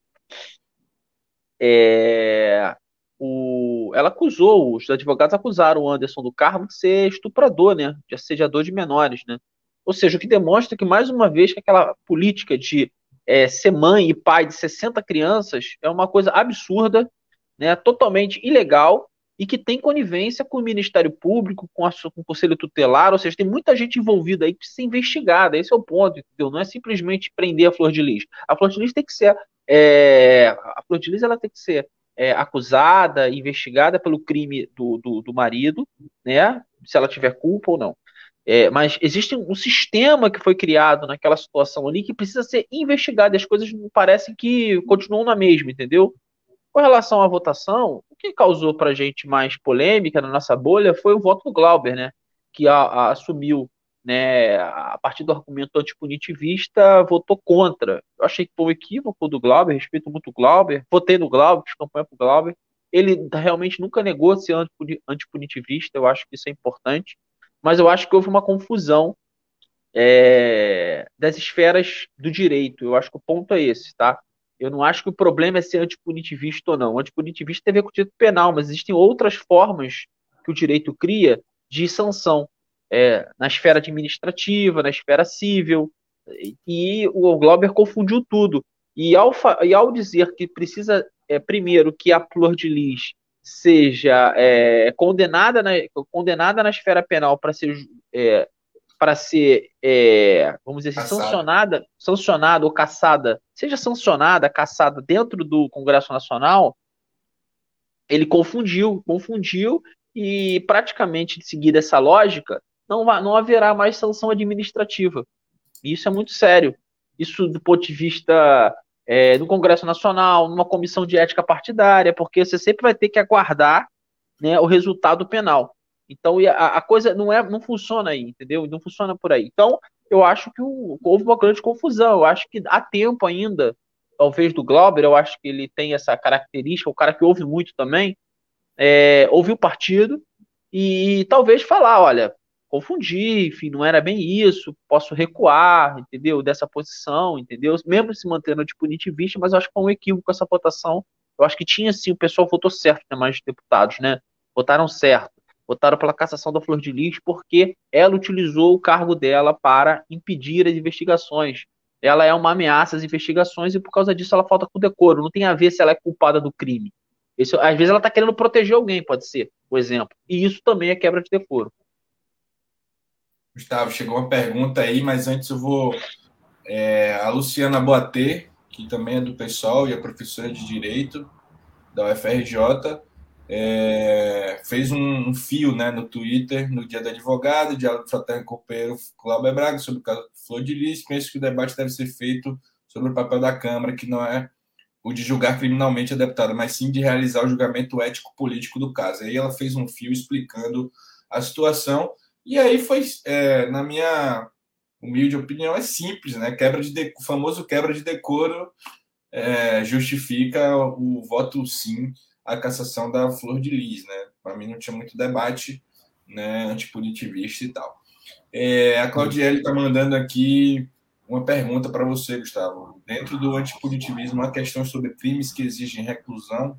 Speaker 2: É, o, ela acusou, os advogados acusaram o Anderson do Carmo de ser estuprador, né? De assediador de menores, né? Ou seja, o que demonstra que, mais uma vez, que aquela política de é, ser mãe e pai de 60 crianças é uma coisa absurda, né? Totalmente ilegal e que tem conivência com o Ministério Público, com, a, com o Conselho Tutelar, ou seja, tem muita gente envolvida aí que precisa ser investigada. Esse é o ponto, entendeu? Não é simplesmente prender a Flor de Lis. A Flor de Lis tem que ser. É, a Flor de Lis ela tem que ser é, acusada, investigada pelo crime do, do, do, marido, né? Se ela tiver culpa ou não. É, mas existe um sistema que foi criado naquela situação ali que precisa ser investigado e as coisas não parecem que continuam na mesma, entendeu? Com relação à votação, o que causou para a gente mais polêmica na nossa bolha foi o voto do Glauber, né? Que a, a, assumiu né, a partir do argumento antipunitivista, votou contra. Eu achei que foi um equívoco do Glauber, respeito muito o Glauber, votei no Glauber, fiz campanha para o Glauber. Ele realmente nunca negou ser antipunitivista, eu acho que isso é importante, mas eu acho que houve uma confusão é, das esferas do direito. Eu acho que o ponto é esse, tá? Eu não acho que o problema é ser antipunitivista ou não. O antipunitivista tem a ver com o direito penal, mas existem outras formas que o direito cria de sanção é, na esfera administrativa, na esfera civil, e o Glauber confundiu tudo. E ao, e ao dizer que precisa, é, primeiro, que a Flor de Lis seja é, condenada, na, condenada na esfera penal para ser, é, para ser é, vamos dizer assim, sancionada, sancionada ou caçada, seja sancionada, caçada dentro do Congresso Nacional, ele confundiu, confundiu e praticamente de seguir essa lógica, não, não haverá mais sanção administrativa. E isso é muito sério. Isso do ponto de vista é, do Congresso Nacional, numa comissão de ética partidária, porque você sempre vai ter que aguardar né, o resultado penal. Então a, a, coisa não é, não funciona aí, entendeu? Não funciona por aí. Então eu acho que o, houve uma grande confusão. Eu acho que há tempo ainda, talvez do Glauber, eu acho que ele tem essa característica, o cara que ouve muito também, é, ouvir o partido e talvez falar, olha, confundi, enfim, não era bem isso, posso recuar, entendeu? Dessa posição, entendeu? Mesmo se mantendo de punitivista, mas eu acho que foi um equívoco essa votação. Eu acho que tinha sim, o pessoal votou certo, né, mais deputados, né? Votaram certo. Votaram pela cassação da Flor de Lis porque ela utilizou o cargo dela para impedir as investigações. Ela é uma ameaça às investigações e por causa disso ela falta com decoro. Não tem a ver se ela é culpada do crime. Isso, às vezes ela está querendo proteger alguém, pode ser, o exemplo. E isso também é quebra de decoro.
Speaker 1: Gustavo, chegou uma pergunta aí, mas antes eu vou. É, a Luciana Boatê, que também é do pessoal e é professora de Direito da UFRJ, é, fez um, um, fio né, no Twitter no Dia do Advogado, Diálogo Fraterno Copeiro Cláudio Braga, sobre o caso Flor de Lis. Penso que o debate deve ser feito sobre o papel da Câmara, que não é o de julgar criminalmente a deputada, mas sim de realizar o julgamento ético-político do caso. Aí ela fez um fio explicando a situação, e aí foi, é, na minha humilde opinião, é simples, né? Quebra de de... O famoso quebra de decoro é, justifica o voto sim à cassação da Flor de Lis, né? Para mim não tinha muito debate né, antipunitivista e tal. É, a Claudiele está mandando aqui uma pergunta para você, Gustavo. Dentro do antipunitivismo, uma questão sobre crimes que exigem reclusão.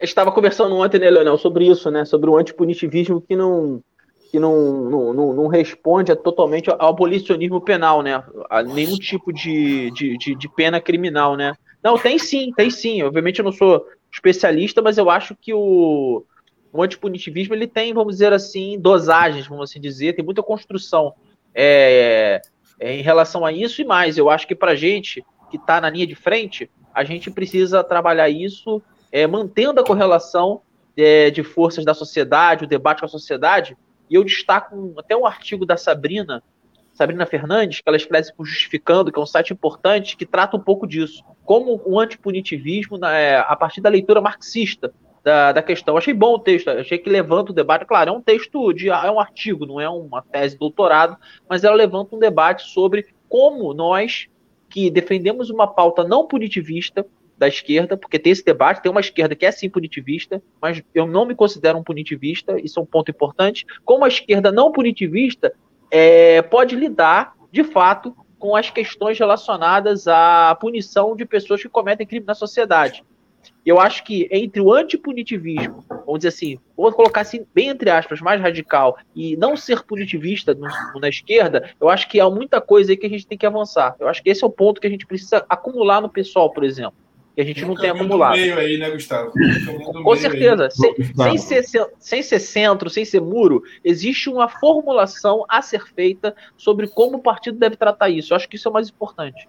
Speaker 2: Eu estava conversando ontem, né, Leonel, sobre isso, né? Sobre o antipunitivismo que não que não, não, não, não responde totalmente ao abolicionismo penal, né? A nenhum tipo de, de, de, de, pena criminal, né? Não, tem sim, tem sim. Obviamente eu não sou especialista, mas eu acho que o, o antipunitivismo ele tem, vamos dizer assim, dosagens, vamos assim dizer, tem muita construção. É, é, em relação a isso e mais. Eu acho que para a gente que está na linha de frente, a gente precisa trabalhar isso é, mantendo a correlação é, de forças da sociedade, o debate com a sociedade. E eu destaco até um artigo da Sabrina, Sabrina Fernandes, que ela escreve Justificando, que é um site importante, que trata um pouco disso. Como o antipunitivismo, é, a partir da leitura marxista da, da questão. achei bom o texto, achei que levanta o debate. Claro, é um texto, de, é um artigo, não é uma tese de doutorado, mas ela levanta um debate sobre como nós, que defendemos uma pauta não punitivista da esquerda, porque tem esse debate, tem uma esquerda que é sim punitivista, mas eu não me considero um punitivista, isso é um ponto importante. Como a esquerda não punitivista é, pode lidar, de fato, com as questões relacionadas à punição de pessoas que cometem crime na sociedade eu acho que entre o antipunitivismo, vamos dizer assim, vou colocar assim, bem entre aspas, mais radical, e não ser punitivista no, na esquerda, eu acho que há muita coisa aí que a gente tem que avançar. Eu acho que esse é o ponto que a gente precisa acumular no pessoal, por exemplo. Que a gente tem não tem acumulado.
Speaker 1: meio aí, né, Gustavo?
Speaker 2: Com certeza. Sem, sem, ser, sem ser centro, sem ser muro, existe uma formulação a ser feita sobre como o partido deve tratar isso. Eu acho que isso é o mais importante.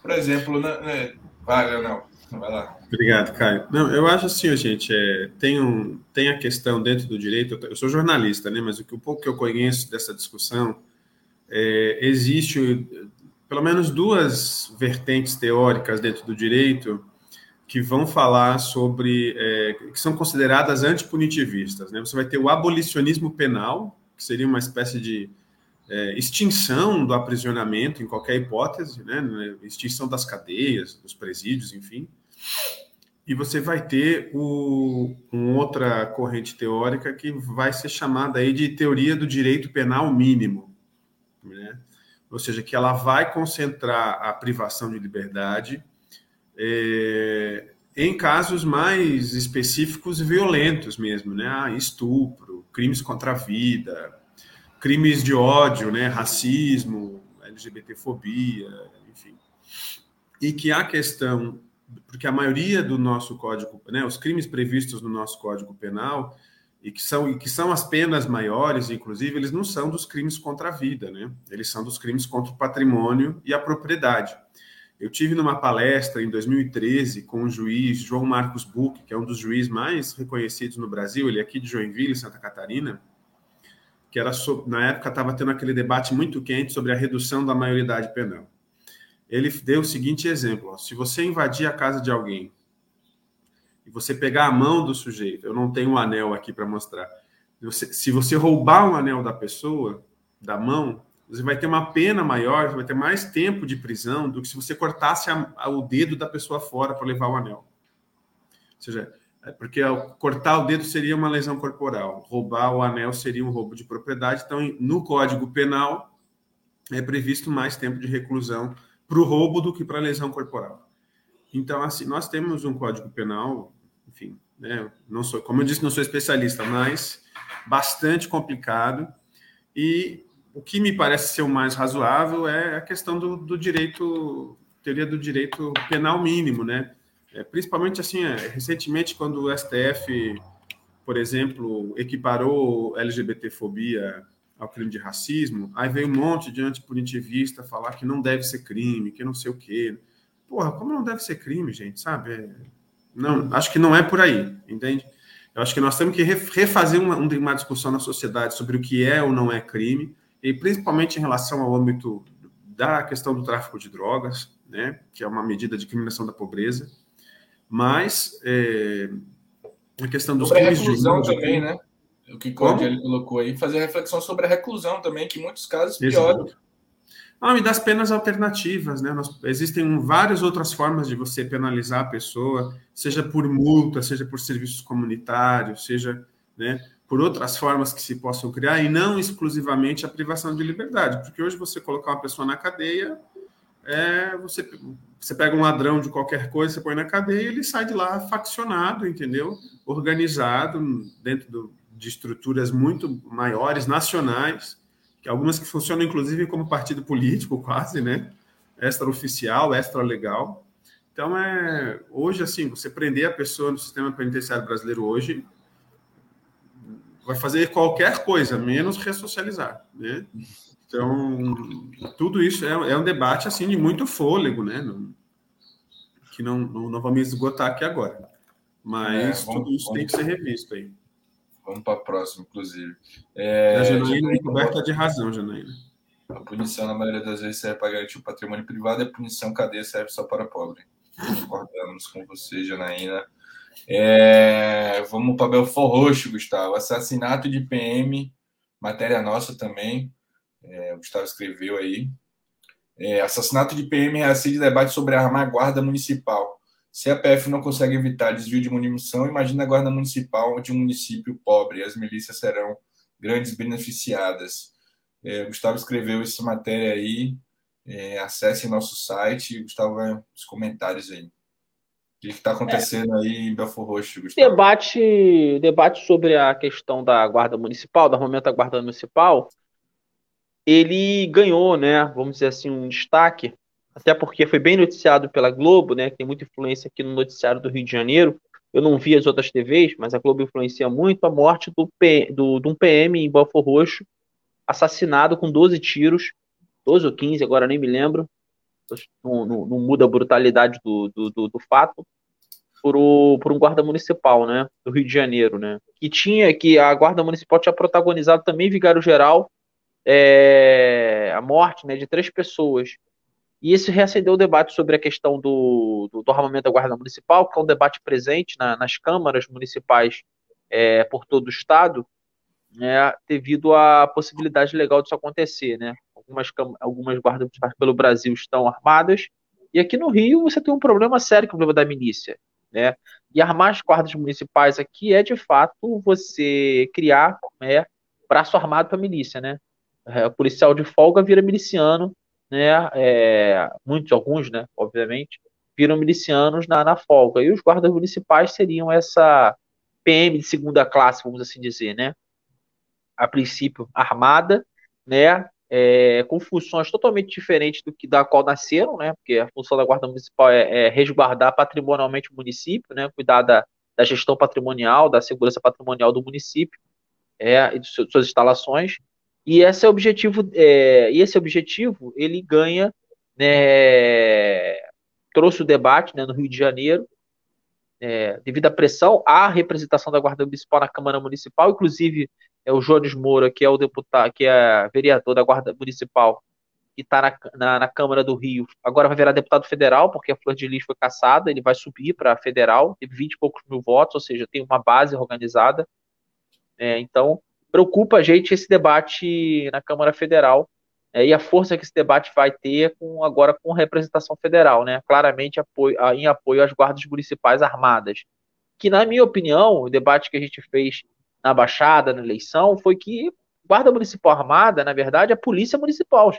Speaker 1: Por exemplo, né, né vai, Leonel. Vai lá.
Speaker 3: Obrigado, Caio. Não, eu acho assim, gente, é, tem, um, tem a questão dentro do direito, eu sou jornalista, né, mas o, que, o pouco que eu conheço dessa discussão, é, existe pelo menos duas vertentes teóricas dentro do direito que vão falar sobre, é, que são consideradas antipunitivistas. Né? Você vai ter o abolicionismo penal, que seria uma espécie de é, extinção do aprisionamento em qualquer hipótese, né? extinção das cadeias, dos presídios, enfim. E você vai ter o, uma outra corrente teórica que vai ser chamada aí de teoria do direito penal mínimo, né? ou seja, que ela vai concentrar a privação de liberdade é, em casos mais específicos e violentos mesmo, né? Ah, estupro, crimes contra a vida, crimes de ódio, né? Racismo, LGBTfobia, enfim. E que a questão, porque a maioria do nosso código, né? Os crimes previstos no nosso código penal e que são e que são as penas maiores, inclusive, eles não são dos crimes contra a vida, né? Eles são dos crimes contra o patrimônio e a propriedade. Eu tive numa palestra em 2013 com o juiz João Marcos Buch, que é um dos juízes mais reconhecidos no Brasil, ele é aqui de Joinville, Santa Catarina, que era na época estava tendo aquele debate muito quente sobre a redução da maioridade penal. Ele deu o seguinte exemplo: ó, se você invadir a casa de alguém e você pegar a mão do sujeito, eu não tenho um anel aqui para mostrar, você, se você roubar um anel da pessoa, da mão, você vai ter uma pena maior, vai ter mais tempo de prisão do que se você cortasse a, a, o dedo da pessoa fora para levar o anel. Ou seja, é porque cortar o dedo seria uma lesão corporal, roubar o anel seria um roubo de propriedade. Então, no Código Penal, é previsto mais tempo de reclusão para o roubo do que para a lesão corporal. Então, assim, nós temos um Código Penal, enfim, né, não sou, como eu disse, não sou especialista, mas bastante complicado e o que me parece ser o mais razoável é a questão do, do direito, teoria do direito penal mínimo, né? É, principalmente assim, é, recentemente, quando o STF, por exemplo, equiparou LGBTfobia ao crime de racismo, aí veio um monte de antipunitivista falar que não deve ser crime, que não sei o quê. Porra, como não deve ser crime, gente, sabe? É, não, acho que não é por aí, entende? Eu acho que nós temos que refazer uma, uma discussão na sociedade sobre o que é ou não é crime, e principalmente em relação ao âmbito da questão do tráfico de drogas, né, que é uma medida de criminação da pobreza, mas é, a questão dos
Speaker 1: sobre a reclusão de... também, né? O que Claudio colocou aí, fazer reflexão sobre a reclusão também, que em muitos casos pioram.
Speaker 3: Ah, e das penas alternativas, né? Nós, existem várias outras formas de você penalizar a pessoa, seja por multa, seja por serviços comunitários, seja, né? Por outras formas que se possam criar e não exclusivamente a privação de liberdade, porque hoje você colocar uma pessoa na cadeia, é, você, você pega um ladrão de qualquer coisa, você põe na cadeia e ele sai de lá faccionado, entendeu? Organizado dentro do, de estruturas muito maiores, nacionais, que algumas que funcionam inclusive como partido político quase, né? Extra-oficial, extra-legal. Então, é, hoje, assim, você prender a pessoa no sistema penitenciário brasileiro hoje vai fazer qualquer coisa, menos ressocializar, né? Então, tudo isso é, é um debate, assim, de muito fôlego, né? Não, que não, não, não vamos esgotar aqui agora. Mas é, vamos, tudo isso vamos, tem que ser revisto aí.
Speaker 1: Vamos para a próxima, inclusive.
Speaker 3: É, a Janaína é coberta de razão, Janaína.
Speaker 1: A punição, na maioria das vezes, serve para garantir o patrimônio privado e a punição cadeia serve só para pobre. Concordamos com você, Janaína. É, vamos para Belfor Roxo, Gustavo. Assassinato de PM, matéria nossa também. É, o Gustavo escreveu aí. É, assassinato de PM reacende debate sobre armar guarda municipal. Se a PF não consegue evitar desvio de munição, imagina a guarda municipal de um município pobre. As milícias serão grandes beneficiadas. É, Gustavo escreveu essa matéria aí. É, acesse nosso site. Gustavo nos comentários aí. Que está acontecendo é. aí em Belfor Roxo,
Speaker 2: Gustavo? Debate, debate sobre a questão da guarda municipal, do armamento da guarda municipal, ele ganhou, né, vamos dizer assim, um destaque, até porque foi bem noticiado pela Globo, né, que tem muita influência aqui no noticiário do Rio de Janeiro. Eu não vi as outras TVs, mas a Globo influencia muito a morte do, P, do, de um PM em Belfor Roxo, assassinado com 12 tiros, 12 ou 15, agora nem me lembro, não, não, não muda a brutalidade do, do, do, do fato, por, por um guarda municipal, né, do Rio de Janeiro, né, que tinha, que a guarda municipal tinha protagonizado também Vigário Geral, é, a morte, né, de três pessoas. E isso reacendeu o debate sobre a questão do, do, do armamento da guarda municipal, que é um debate presente na, nas câmaras municipais é, por todo o estado, né, devido à possibilidade legal disso acontecer, né. Algumas, algumas guardas municipais pelo Brasil estão armadas, e aqui no Rio você tem um problema sério com o problema da milícia. Né? E armar as guardas municipais aqui é, de fato, você criar né, braço armado para a milícia, né? É, o policial de folga vira miliciano, né? É, muitos, alguns, né? Obviamente. viram milicianos na, na folga. E os guardas municipais seriam essa PM de segunda classe, vamos assim dizer, né? A princípio armada, né? É, com funções totalmente diferentes do que da qual nasceram, né? Porque a função da guarda municipal é, é resguardar patrimonialmente o município, né? Cuidar da, da gestão patrimonial, da segurança patrimonial do município, é, e de suas instalações. E esse objetivo, é, e esse objetivo, ele ganha, né, trouxe o debate né, no Rio de Janeiro, é, devido à pressão, à representação da Guarda Municipal na Câmara Municipal, inclusive é o Jones Moura, que é o deputado, que é vereador da Guarda Municipal, que está na, na, na, Câmara do Rio, agora vai virar deputado federal, porque a Flor de Lis foi caçada, ele vai subir para federal, teve 20 e poucos mil votos, ou seja, tem uma base organizada. É, então, preocupa a gente esse debate na Câmara Federal é, e a força que esse debate vai ter com, agora com representação federal, né? claramente apoio, em apoio às guardas municipais armadas. Que, na minha opinião, o debate que a gente fez na Baixada, na eleição, foi que guarda municipal armada, na verdade, é a polícia municipal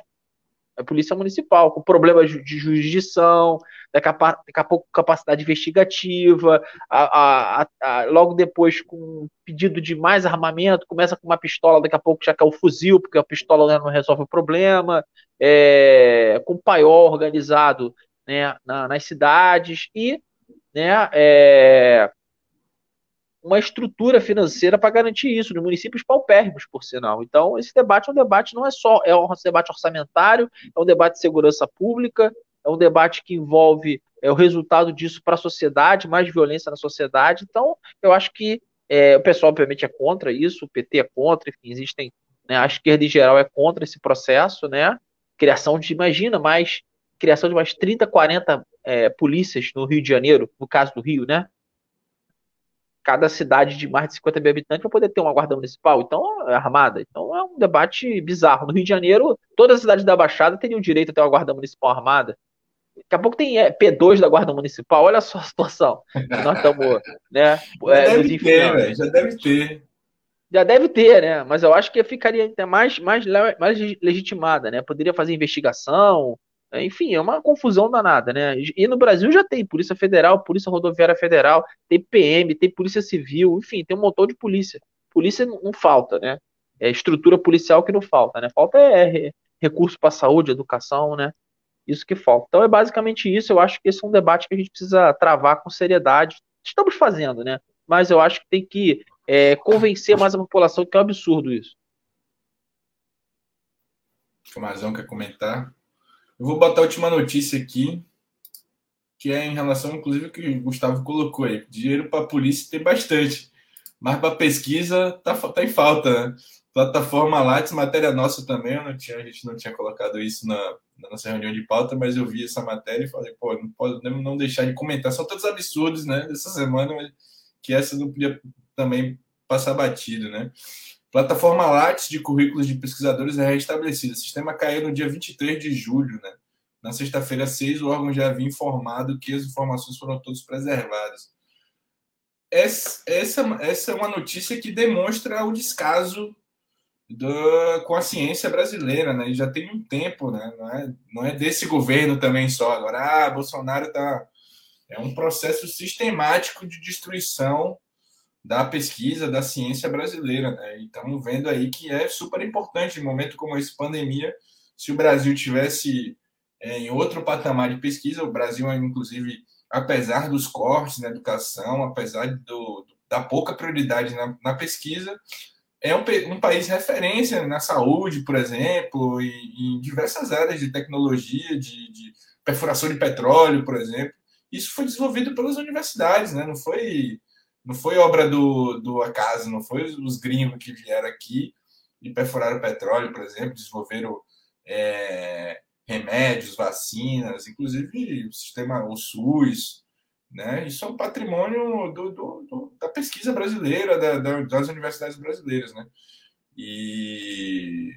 Speaker 2: a polícia municipal, com problemas de jurisdição, daqui a, pouco capacidade investigativa, a, a, a, logo depois com pedido de mais armamento, começa com uma pistola, daqui a pouco já quer o fuzil, porque a pistola né, não resolve o problema, é, com paiol organizado né, na, nas cidades e né, é, uma estrutura financeira para garantir isso, nos municípios paupérrimos, por sinal. Então, esse debate é um debate, não é só, é um debate orçamentário, é um debate de segurança pública, é um debate que envolve é, o resultado disso para a sociedade, mais violência na sociedade. Então, eu acho que é, o pessoal, obviamente, é contra isso, o PT é contra, enfim, existem, né, a esquerda em geral é contra esse processo, né? Criação de, imagina, mais criação de mais 30, 40 é, polícias no Rio de Janeiro, no caso do Rio, né? Cada cidade de mais de 50 mil habitantes para poder ter uma guarda municipal, então é armada. Então é um debate bizarro. No Rio de Janeiro, todas as cidades da Baixada teriam direito a ter uma guarda municipal armada. Daqui a pouco tem é, P2 da Guarda Municipal, olha só a situação. Nós estamos, né?
Speaker 1: Já, é, deve ter, já deve ter.
Speaker 2: Já deve ter, né? Mas eu acho que ficaria mais, mais, mais legitimada, né? Poderia fazer investigação, enfim, é uma confusão danada, né? E no Brasil já tem Polícia Federal, Polícia Rodoviária Federal, tem PM, tem Polícia Civil, enfim, tem um montão de polícia. Polícia não falta, né? É estrutura policial que não falta, né? Falta é recurso para saúde, educação, né? Isso que falta. Então é basicamente isso. Eu acho que esse é um debate que a gente precisa travar com seriedade. Estamos fazendo, né? Mas eu acho que tem que é, convencer mais a população que é um absurdo isso.
Speaker 1: O Mazão quer comentar? Eu vou botar a última notícia aqui, que é em relação, inclusive, que o Gustavo colocou aí. Dinheiro para a polícia tem bastante, mas para pesquisa tá, tá em falta, né? Plataforma Lattes, matéria nossa também, não tinha, a gente não tinha colocado isso na, na, nossa reunião de pauta, mas eu vi essa matéria e falei, pô, não podemos não deixar de comentar. São tantos absurdos, né, dessa semana, que essa não podia também passar batido, né? Plataforma Lattes de currículos de pesquisadores é restabelecida. O sistema caiu no dia 23 de julho, né? Na sexta-feira 6, o órgão já havia informado que as informações foram todas preservadas. Essa, essa, essa é uma notícia que demonstra o descaso do, com a ciência brasileira, né? E já tem um tempo, né? Não é, não é desse governo também só. Agora, ah, Bolsonaro tá. É um processo sistemático de destruição da pesquisa, da ciência brasileira. Né? E estamos vendo aí que é super importante, em um momento como esse, pandemia, se o Brasil tivesse é, em outro patamar de pesquisa, o Brasil, inclusive, apesar dos cortes na educação, apesar do, da pouca prioridade na, na pesquisa, é um, um, país referência na saúde, por exemplo, e em diversas áreas de tecnologia, de, de, perfuração de petróleo, por exemplo. Isso foi desenvolvido pelas universidades, né? não foi não foi obra do, do acaso, não foi os gringos que vieram aqui e perfuraram petróleo, por exemplo, desenvolveram é, remédios, vacinas, inclusive o sistema, o SUS, né? Isso é um patrimônio do, do, do da pesquisa brasileira, da, da, das universidades brasileiras, né? E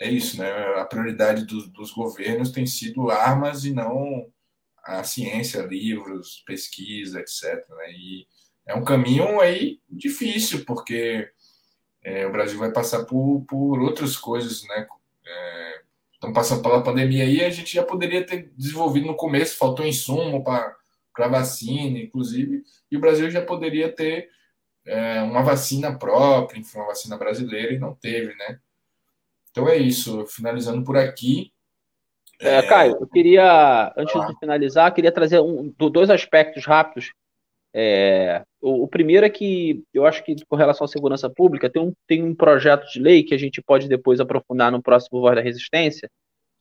Speaker 1: é isso, né? A prioridade do, dos governos tem sido armas e não a ciência, livros, pesquisa, etc. Né? E é um caminho aí difícil, porque é, o Brasil vai passar por, por outras coisas, né? É, estão passando pela pandemia aí, a gente já poderia ter desenvolvido no começo, faltou insumo para vacina, inclusive, e o Brasil já poderia ter é, uma vacina própria, enfim, uma vacina brasileira, e não teve, né? Então é isso, finalizando por aqui.
Speaker 2: É, Caio, eu queria, antes de finalizar, queria trazer um, dois aspectos rápidos. É, o, o, primeiro é que eu acho que, com relação à segurança pública, tem um, tem um projeto de lei que a gente pode depois aprofundar no próximo Voz da Resistência,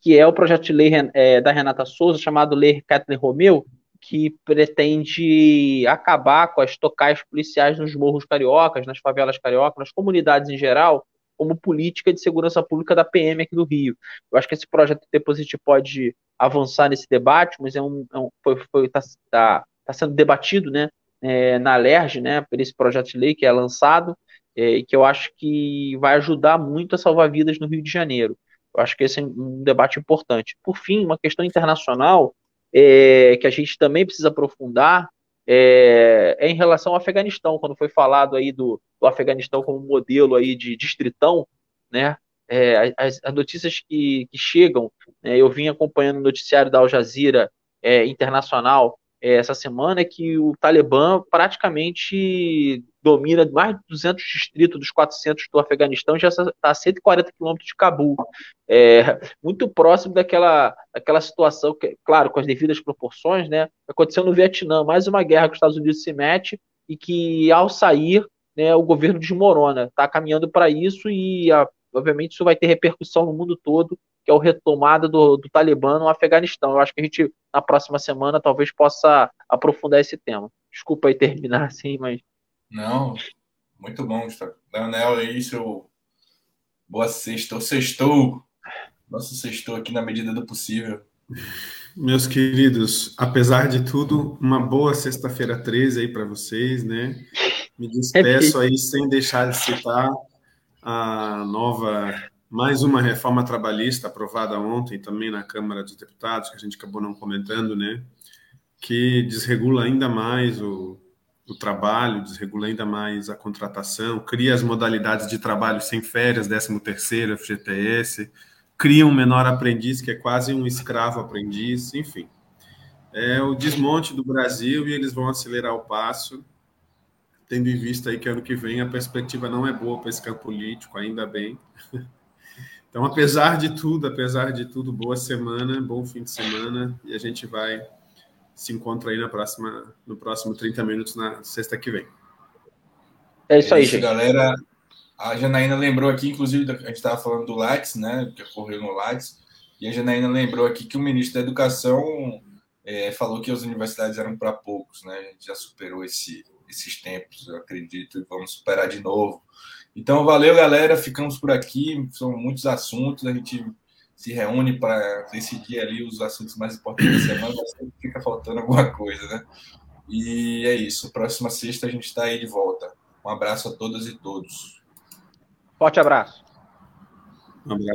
Speaker 2: que é o projeto de lei é, da Renata Souza, chamado Lei Kathleen Romeu, que pretende acabar com as tocais policiais nos morros cariocas, nas favelas cariocas, nas comunidades em geral, como política de segurança pública da PM aqui do Rio. Eu acho que esse projeto depois a gente pode avançar nesse debate, mas é um, é um foi, foi tá, tá, tá, sendo debatido, né, é, na LERJ, né, por esse projeto de lei que é lançado é, e que eu acho que vai ajudar muito a salvar vidas no Rio de Janeiro. Eu acho que esse é um debate importante. Por fim, uma questão internacional é, que a gente também precisa aprofundar é, é, em relação ao Afeganistão, quando foi falado aí do, do Afeganistão como modelo aí de distritão, né? É, as, as, notícias que, que chegam, né, eu vim acompanhando o noticiário da Al Jazeera é, internacional é, essa semana, é que o Talibã praticamente domina mais de 200 distritos dos 400 do Afeganistão, já está a 140 quilômetros de Cabul, é, muito próximo daquela, daquela situação, que, claro, com as devidas proporções, né, aconteceu no Vietnã, mais uma guerra que os Estados Unidos se mete e que, ao sair, né, o governo desmorona, está caminhando para isso e, a, obviamente, isso vai ter repercussão no mundo todo, que é o retomada do, do Talibã no Afeganistão. Eu acho que a gente, na próxima semana, talvez possa aprofundar esse tema. Desculpa aí terminar assim, mas
Speaker 1: não, muito bom, Gustavo. Leonel, aí, seu. Boa sexta. Sextou. Nosso sextou aqui na medida do possível.
Speaker 3: Meus queridos, apesar de tudo, uma boa sexta-feira 13 aí para vocês, né? Me despeço aí sem deixar de citar a nova, mais uma reforma trabalhista aprovada ontem também na Câmara dos Deputados, que a gente acabou não comentando, né? Que desregula ainda mais o, o trabalho, desregula ainda mais a contratação, cria as modalidades de trabalho sem férias, 13 terceiro, FGTS, cria um menor aprendiz que é quase um escravo aprendiz, enfim. É o desmonte do Brasil e eles vão acelerar o passo, tendo em vista aí que ano que vem a perspectiva não é boa para esse campo político, ainda bem. Então, apesar de tudo, apesar de tudo, boa semana, bom fim de semana e a gente vai se encontra aí na próxima, no próximo 30 minutos na sexta que vem.
Speaker 2: É isso aí, é isso, gente.
Speaker 1: galera. A Janaína lembrou aqui, inclusive, a gente estava falando do Lattes, né? Que ocorreu no Lattes, e a Janaína lembrou aqui que o ministro da Educação é, falou que as universidades eram para poucos, né? A gente já superou esse, esses tempos, eu acredito, e vamos superar de novo. Então, valeu, galera. Ficamos por aqui. São muitos assuntos. A gente se reúne para decidir ali os assuntos mais importantes da semana, mas sempre fica faltando alguma coisa, né? E é isso. Próxima sexta a gente está aí de volta. Um abraço a todas e todos.
Speaker 2: Forte abraço.
Speaker 3: Um abraço.